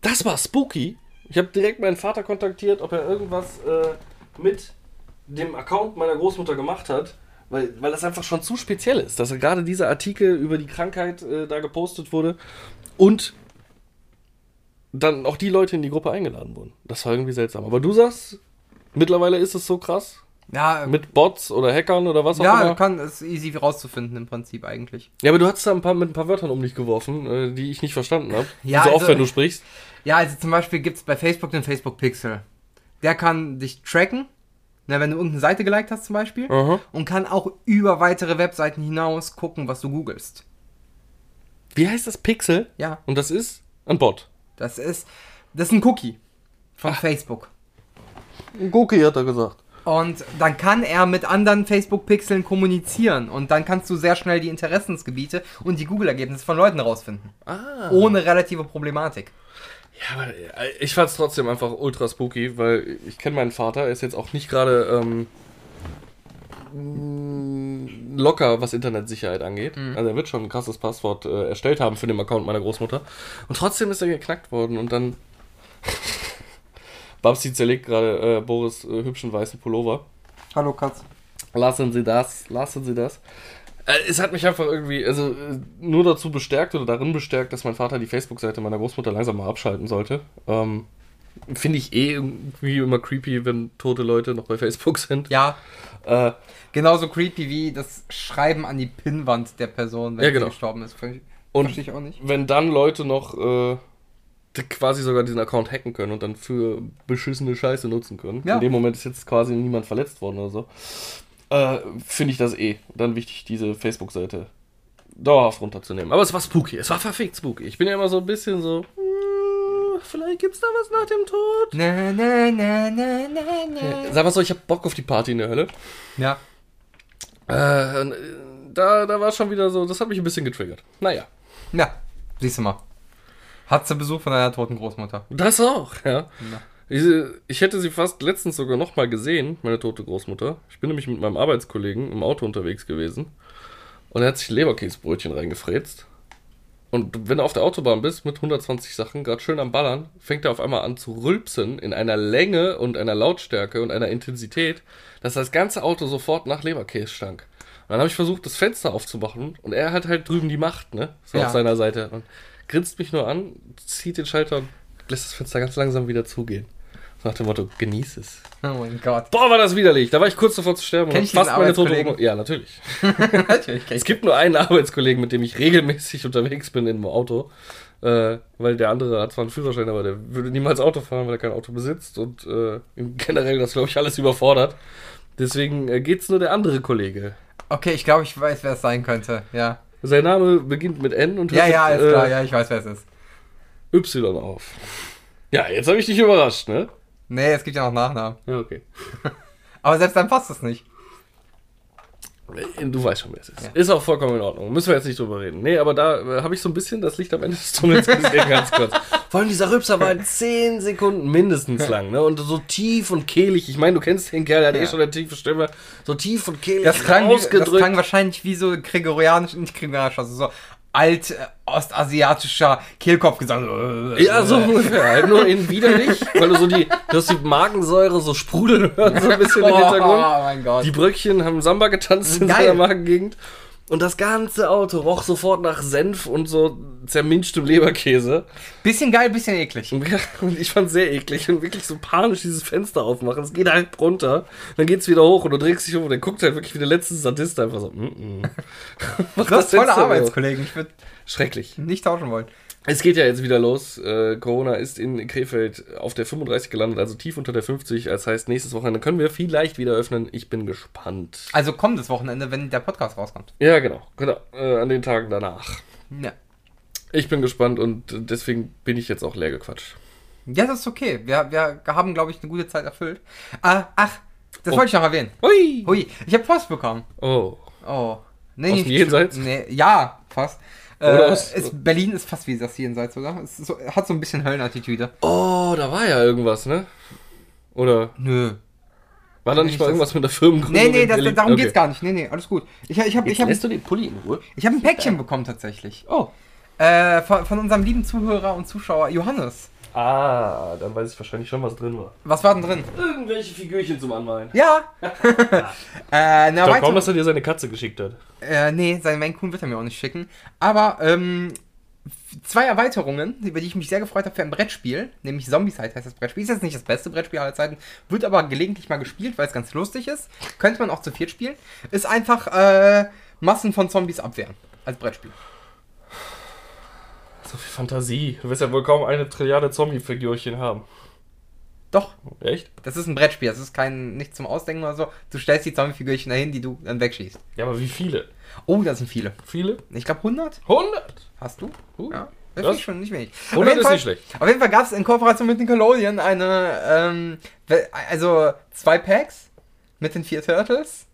das war spooky. Ich habe direkt meinen Vater kontaktiert, ob er irgendwas äh, mit dem Account meiner Großmutter gemacht hat, weil, weil das einfach schon zu speziell ist, dass gerade dieser Artikel über die Krankheit äh, da gepostet wurde und dann auch die Leute in die Gruppe eingeladen wurden. Das war irgendwie seltsam. Aber du sagst, mittlerweile ist es so krass Ja, mit Bots oder Hackern oder was auch ja, immer. kann es easy rauszufinden im Prinzip eigentlich. Ja, aber du hast da ein paar, mit ein paar Wörtern um dich geworfen, äh, die ich nicht verstanden habe. Ja, so also- oft, wenn du sprichst. Ja, also zum Beispiel gibt es bei Facebook den Facebook Pixel. Der kann dich tracken, na, wenn du irgendeine Seite geliked hast zum Beispiel, Aha. und kann auch über weitere Webseiten hinaus gucken, was du googelst. Wie heißt das Pixel? Ja, Und das ist ein Bot. das ist, das ist ein Cookie von Facebook. Ein Cookie hat er gesagt. Und dann kann er mit anderen Facebook-Pixeln kommunizieren. Und dann kannst du sehr schnell die Interessensgebiete und die Google-Ergebnisse von Leuten rausfinden. Ah. Ohne relative Problematik. Ja, aber äh, ich fand's trotzdem einfach ultra spooky, weil ich kenne meinen Vater, er ist jetzt auch nicht gerade ähm, mm, locker, was Internetsicherheit angeht. Also er wird schon ein krasses Passwort äh, erstellt haben für den Account meiner Großmutter. Und trotzdem ist er geknackt worden und dann Babsi zerlegt gerade äh, Boris äh, hübschen weißen Pullover. Hallo Katz. Lassen Sie das, lassen Sie das. Äh, es hat mich einfach irgendwie, also äh, nur dazu bestärkt oder darin bestärkt, dass mein Vater die Facebook-Seite meiner Großmutter langsam mal abschalten sollte. Ähm, Finde ich eh irgendwie immer creepy, wenn tote Leute noch bei Facebook sind. Ja, Äh, genauso creepy wie das Schreiben an die Pinnwand der Person, wenn Ja, sie genau. gestorben ist. Verstehe ich auch nicht. wenn dann Leute noch äh, quasi sogar diesen Account hacken können und dann für beschissene Scheiße nutzen können. Ja. In dem Moment ist jetzt quasi niemand verletzt worden oder so. Äh, finde ich das eh dann wichtig, diese Facebook-Seite dauerhaft runterzunehmen. Aber es war spooky, es war verfickt spooky. Ich bin ja immer so ein bisschen so, "Hm, vielleicht gibt's da was nach dem Tod. Na, na, na, na, na, na. Sag mal so, ich hab Bock auf die Party in der Hölle. Ja. Äh, äh, da, da war schon wieder so, das hat mich ein bisschen getriggert. Naja, Ja, siehst du mal. Hat sie Besuch von einer toten Großmutter. das auch, ja. Ich, ich hätte sie fast letztens sogar noch mal gesehen, meine tote Großmutter. Ich bin nämlich mit meinem Arbeitskollegen im Auto unterwegs gewesen. Und er hat sich Leberkäsebrötchen reingefräst. Und wenn du auf der Autobahn bist mit 120 Sachen, gerade schön am Ballern, fängt er auf einmal an zu rülpsen in einer Länge und einer Lautstärke und einer Intensität, dass das ganze Auto sofort nach Leberkäse stank. Und dann habe ich versucht, das Fenster aufzumachen und er hat halt drüben die Macht, ne? So Ja. auf seiner Seite. Und grinst mich nur an, zieht den Schalter und lässt das Fenster ganz langsam wieder zugehen. Nach dem Motto, genieß es. Oh mein Gott. Boah, war das widerlich. Da war ich kurz davor zu sterben. Kenn und ich diesen Arbeitskollegen? Ja, natürlich. Natürlich Es gibt nur einen Arbeitskollegen, mit dem ich regelmäßig unterwegs bin in einem Auto. Äh, weil der andere hat zwar einen Führerschein, aber der würde niemals Auto fahren, weil er kein Auto besitzt. Und äh, generell das, glaube ich, alles überfordert. Deswegen äh, geht's nur der andere Kollege. Okay, ich glaube, ich weiß, wer es sein könnte. Ja. Sein Name beginnt mit N und Ja, hört ja, mit, ist klar. äh, Ja, ich weiß, wer es ist. Y auf. Ja, jetzt habe ich dich überrascht, ne? Nee, es gibt ja noch Nachnamen. Ja, okay. Aber selbst dann passt es nicht. Du weißt schon, wer es ist. Ja. Ist auch vollkommen in Ordnung. Müssen wir jetzt nicht drüber reden. Nee, aber da äh, habe ich so ein bisschen das Licht am Ende des Tunnels gesehen, ganz kurz. Vor allem dieser Rübser war 10 Sekunden mindestens lang, ne? Und so tief und kehlig. Ich meine, du kennst den Kerl, der hat eh Ja. schon eine tiefe Stimme. So tief und kehlig Das klang, wie, das klang wahrscheinlich wie so gregorianisch, nicht gregorianisch, also so alt äh, ostasiatischer Kehlkopfgesang. ja, so ungefähr. Halt nur in widerlich, weil du so die, du hast die Magensäure so sprudeln hörst, so ein bisschen im Hintergrund. Oh mein Gott. Die Bröckchen haben Samba getanzt in Geil. seiner Magengegend. Und das ganze Auto roch sofort nach Senf und so zerminschtem Leberkäse. bisschen geil, bisschen eklig. Und ich fand sehr eklig und wirklich so panisch dieses Fenster aufmachen. Es geht halt runter, dann geht's wieder hoch und du drehst dich um und der guckt halt wirklich wie der letzte Sadist einfach so. Mm -mm. Du hast tolle. Arbeitskollegen, ich würde Schrecklich. nicht tauschen wollen. Es geht ja jetzt wieder los. Äh, Corona ist in Krefeld auf der 35 gelandet, also tief unter der 50. Das heißt, nächstes Wochenende können wir vielleicht wieder öffnen. Ich bin gespannt. Also kommendes Wochenende, wenn der Podcast rauskommt. Ja, genau. genau. Äh, an den Tagen danach. Ja. Ich bin gespannt und deswegen bin ich jetzt auch leer gequatscht. Ja, das ist okay. Wir, wir haben, glaube ich, eine gute Zeit erfüllt. Ah, ach, das Oh. wollte ich noch erwähnen. Hui! Hui, ich habe Post bekommen. Oh. Oh. Nee, Aus nicht- dem Jenseits? Nee, ja, fast. Äh, ist, Berlin ist fast wie das Jenseits, oder? Es so, hat so ein bisschen Höllenattitüde. Oh, da war ja irgendwas, ne? Oder Nö. war da nicht mal irgendwas mit der Firmengründung? Nee, nee, das, darum Okay. geht's gar nicht. Nee, nee, alles gut. Ich, ich habe ich Jetzt hab, lässt du den Pulli in Ruhe? ich hab ein Päckchen bekommen tatsächlich. Oh. Äh, von, von unserem lieben Zuhörer und Zuschauer Johannes. Ah, dann weiß ich wahrscheinlich schon, was drin war. Was war denn drin? Irgendwelche Figürchen zum Anmalen. Ja. äh, na, Ich weiter, kaum, dass er dir seine Katze geschickt hat. äh, nee, sein Maine Coon wird er mir auch nicht schicken. Aber, ähm, zwei Erweiterungen, über die ich mich sehr gefreut habe für ein Brettspiel, nämlich Zombieside heißt das Brettspiel. Ist jetzt nicht das beste Brettspiel aller Zeiten, wird aber gelegentlich mal gespielt, weil es ganz lustig ist. Könnte man auch zu viert spielen. Ist einfach äh, Massen von Zombies abwehren als Brettspiel. So viel Fantasie. Du wirst ja wohl kaum eine Trilliarde Zombie-Figürchen haben. Doch, Echt? das ist ein Brettspiel, das ist kein nicht zum Ausdenken oder so. Du stellst die Zombie-Figürchen dahin, die du dann wegschießt. Ja, aber wie viele? Oh, da sind viele. Viele? Ich glaube 100. 100! Hast du? Uh, Ja. Das das- ist schon nicht wenig. Auf 100 jeden ist Fall- nicht schlecht. Auf jeden Fall gab es in Kooperation mit Nickelodeon eine, ähm, also zwei Packs mit den vier Turtles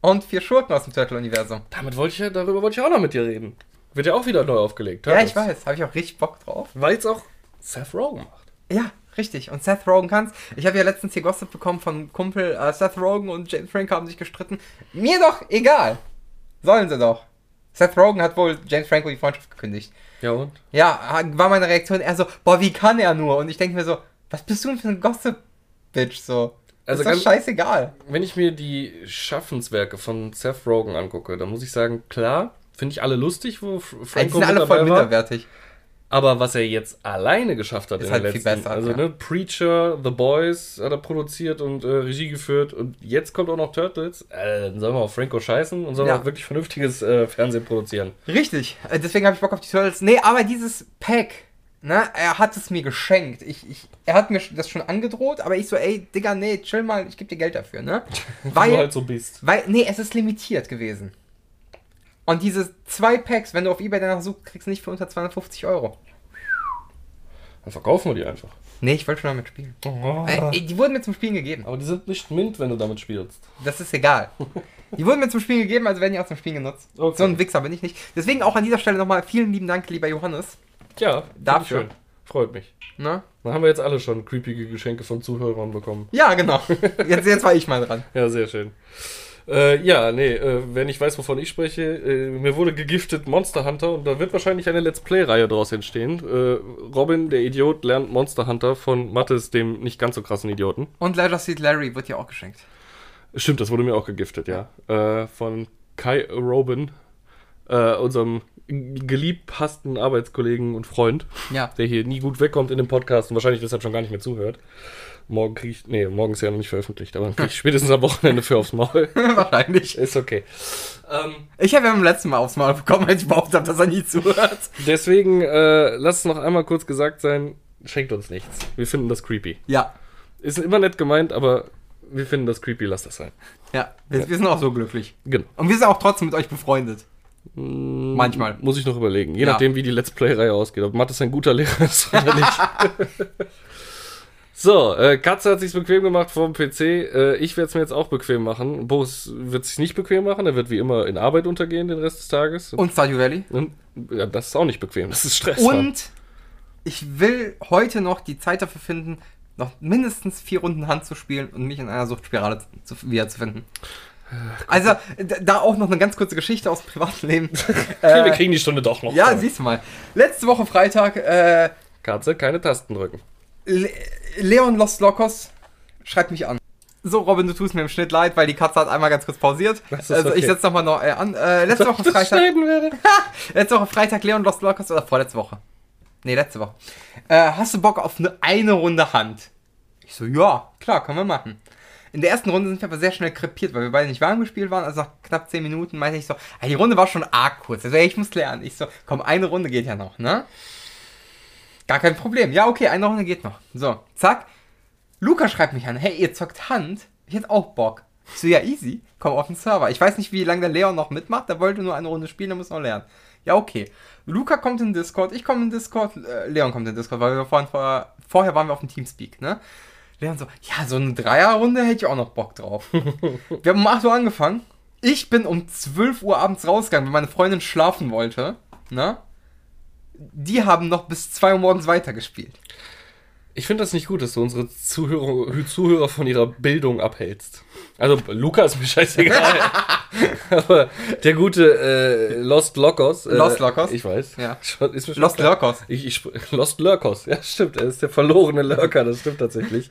und vier Schurken aus dem Turtle-Universum. Damit wollte ich ja, darüber wollte ich auch noch mit dir reden. Wird ja auch wieder neu aufgelegt. Ja, ich weiß, habe ich auch richtig Bock drauf. Weil es auch Seth Rogen macht. Ja, richtig. Und Seth Rogen kann's. Ich habe ja letztens hier Gossip bekommen von Kumpel, äh, Seth Rogen und James Franco haben sich gestritten. Mir doch egal. Sollen sie doch. Seth Rogen hat wohl James Franco die Freundschaft gekündigt. Ja und? Ja, war meine Reaktion eher so, boah, wie kann er nur? Und ich denke mir so, was bist du denn für ein Gossip-Bitch so? Also ist doch ganz- scheißegal. Wenn ich mir die Schaffenswerke von Seth Rogen angucke, dann muss ich sagen, klar, finde ich alle lustig, wo Franco sind mit alle voll minderwertig. Aber was er jetzt alleine geschafft hat Ist in halt viel letzten, besser, also ja. ne, Preacher, The Boys hat er produziert und äh, Regie geführt und jetzt kommt auch noch Turtles. Äh, dann sollen wir auf Franco scheißen und sollen Ja. wir auch wirklich vernünftiges äh, Fernsehen produzieren. Richtig. Äh, Deswegen habe ich Bock auf die Turtles. Nee, aber dieses Pack Ne, er hat es mir geschenkt. Ich, ich, er hat mir das schon angedroht, aber ich so, ey, Digga, nee, chill mal, ich gebe dir Geld dafür, ne? Weil Weil, du halt so bist. weil, nee, es ist limitiert gewesen. Und diese zwei Packs, wenn du auf Ebay danach suchst, kriegst du nicht für unter 250 Euro. Dann verkaufen wir die einfach. Nee, ich wollte schon damit spielen. Äh, die wurden mir zum Spielen gegeben. Aber die sind nicht mint, wenn du damit spielst. Das ist egal. Die wurden mir zum Spielen gegeben, also werden die auch zum Spielen genutzt. Okay. So ein Wichser bin ich nicht. Deswegen auch an dieser Stelle nochmal vielen lieben Dank, lieber Johannes. Ja, Dafür. schön. Freut mich. Ne? Dann haben wir jetzt alle schon creepige Geschenke von Zuhörern bekommen. Ja, genau. Jetzt, jetzt war ich mal dran. Ja, sehr schön. Äh, ja, nee, äh, wer nicht weiß, wovon ich spreche, äh, mir wurde gegiftet Monster Hunter und da wird wahrscheinlich eine Let's Play-Reihe draus entstehen. Äh, Robin, der Idiot, lernt Monster Hunter von Mattes, dem nicht ganz so krassen Idioten. Und Leisure Seed Larry wird ja auch geschenkt. Stimmt, das wurde mir auch gegiftet, ja. Äh, von Kai Robin, äh, unserem geliebhassten Arbeitskollegen und Freund, Ja. der hier nie gut wegkommt in dem Podcast und wahrscheinlich deshalb schon gar nicht mehr zuhört. Morgen krieg ich, nee, morgen ist ja noch nicht veröffentlicht, aber dann krieg ich spätestens am Wochenende für aufs Maul. Wahrscheinlich. Ist okay. Ähm, Ich habe ja beim letzten Mal aufs Maul bekommen, als ich behauptet habe, dass er nie zuhört. deswegen, äh, lass es noch einmal kurz gesagt sein, schenkt uns nichts. Wir finden das creepy. Ja. Ist immer nett gemeint, aber wir finden das creepy, lass das sein. Ja. Wir, wir sind auch so glücklich. Genau. Und wir sind auch trotzdem mit euch befreundet. Manchmal. Muss ich noch überlegen. Je Ja. nachdem, wie die Let's Play-Reihe ausgeht. Ob Mattes ein guter Lehrer ist oder nicht. so, äh, Katze hat sich's bequem gemacht vom PC. Äh, ich werde es mir jetzt auch bequem machen. Boris wird sich nicht bequem machen. Er wird wie immer in Arbeit untergehen den Rest des Tages. Und Stardew Valley. Und, ja, das ist auch nicht bequem. Das ist Stress. Und ich will heute noch die Zeit dafür finden, noch mindestens vier Runden Hand zu spielen und mich in einer Suchtspirale zu, wiederzufinden. Also, d- da auch noch eine ganz kurze Geschichte aus dem privaten Leben. Okay, wir kriegen die Stunde doch noch. ja, voll. siehst du mal. Letzte Woche Freitag, äh, Katze, keine Tasten drücken. Le Leon Lost Locos schreibt mich an. So, Robin, du tust mir im Schnitt leid, weil die Katze hat einmal ganz kurz pausiert. Ist Also, ich okay. setze nochmal noch äh, an. Äh, letzte Woche Freitag. Letzte Woche Freitag Leon Lost Locos oder vorletzte Woche? Nee, letzte Woche. Äh, hast du Bock auf eine, eine Runde Hand? Ich so, ja, klar, können wir machen. In der ersten Runde sind wir aber sehr schnell krepiert, weil wir beide nicht warm gespielt waren. Also nach knapp 10 Minuten meinte ich so, die Runde war schon arg kurz. Also, ich muss lernen. Ich so, komm, eine Runde geht ja noch, ne? Gar kein Problem. Ja, okay, eine Runde geht noch. So, zack. Luca schreibt mich an, hey, ihr zockt Hand? Ich hätte auch Bock. Ich so, ja, easy. Komm auf den Server. Ich weiß nicht, wie lange der Leon noch mitmacht. Der wollte nur eine Runde spielen, der muss noch lernen. Ja, okay. Luca kommt in Discord, ich komme in Discord, äh, Leon kommt in Discord, weil wir vorhin vorher, vorher waren wir auf dem Teamspeak, ne? Leon so, ja, so eine Dreierrunde hätte ich auch noch Bock drauf. wir haben um 8 Uhr angefangen. Ich bin um 12 Uhr abends rausgegangen, weil meine Freundin schlafen wollte, ne? Die haben noch bis 2 Uhr morgens weitergespielt. Ich finde das nicht gut, dass du unsere Zuhörer, Zuhörer von ihrer Bildung abhältst. Also, Luca ist mir scheißegal. Aber der gute äh, Lost Locos. Äh, Lost Locos? Ich weiß. Ja. Lost. Lurkos. Ich, ich, Lost Lurkos, ja, stimmt. Er ist der verlorene Lurker, das stimmt tatsächlich.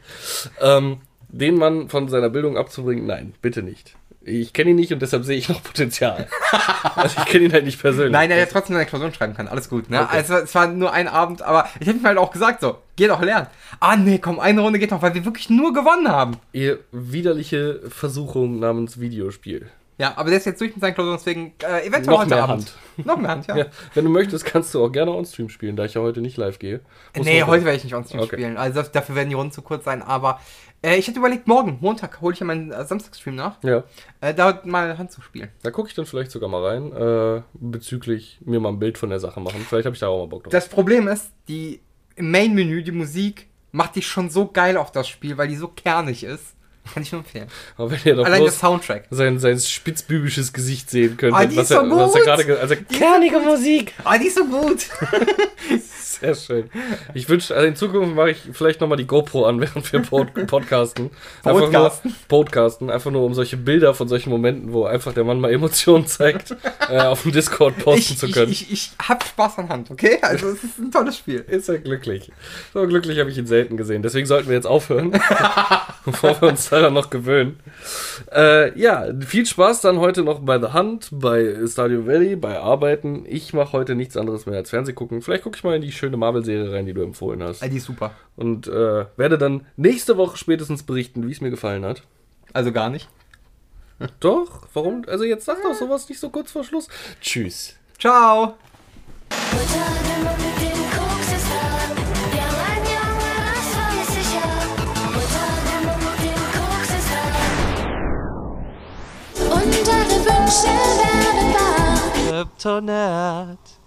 ähm, den Mann von seiner Bildung abzubringen, nein, bitte nicht. Ich kenne ihn nicht und deshalb sehe ich noch Potenzial. also ich kenne ihn halt nicht persönlich. Nein, er hätte trotzdem eine Klausuren schreiben können. Alles gut, ne? Okay. Also, es war nur ein Abend, aber ich hätte mir halt auch gesagt, so, geh doch lernen. Ah, nee, komm, eine Runde geht noch, weil wir wirklich nur gewonnen haben. Ihr widerliche Versuchung namens Videospiel. Ja, aber der ist jetzt durch mit seinen Klausuren, deswegen äh, eventuell Noch heute mehr Abend. Noch mehr Hand, ja. Ja, wenn du möchtest, kannst du auch gerne on-stream spielen, da ich ja heute nicht live gehe. Muss nee, heute werde ich nicht on-stream Okay. spielen. Also dafür werden die Runden zu kurz sein, aber äh, ich hätte überlegt, morgen, Montag, hole ich ja meinen äh, Samstagstream nach, Ja, äh, da mal Hand zu spielen. da gucke ich dann vielleicht sogar mal rein, äh, bezüglich mir mal ein Bild von der Sache machen. Vielleicht habe ich da auch mal Bock drauf. Das Problem ist, die im Main-Menü, die Musik, macht dich schon so geil auf das Spiel, weil die so kernig ist. Kann ich nur empfehlen. Aber wenn ihr doch Allein der Soundtrack. sein, sein spitzbübisches Gesicht sehen könntet, Ah, die er, so was er gerade, ge- also Kernige Musik. Ah, die ist so gut. sehr schön. Ich wünsche, also in Zukunft mache ich vielleicht nochmal die GoPro an, während wir pod podcasten. Einfach Podcasten. Nur, podcasten, einfach nur um solche Bilder von solchen Momenten, wo einfach der Mann mal Emotionen zeigt, äh, auf dem Discord posten Ich, zu ich, können. ich, ich hab Spaß an Hand, okay? Also es ist ein tolles Spiel. Ist er glücklich. So glücklich habe ich ihn selten gesehen. Deswegen sollten wir jetzt aufhören, bevor wir uns daran noch gewöhnen. Äh, ja, viel Spaß dann heute noch bei The Hunt, bei Stardew Valley, bei Arbeiten. Ich mache heute nichts anderes mehr als Fernseh gucken. Vielleicht gucke ich mal in die schöne Marvel-Serie rein, die du empfohlen hast. Die ist super. Und äh, werde dann nächste Woche spätestens berichten, wie es mir gefallen hat. Also gar nicht. Doch, warum? Also jetzt sag doch sowas nicht so kurz vor Schluss. Tschüss. Ciao. Schnell werde wach. Kryptonat.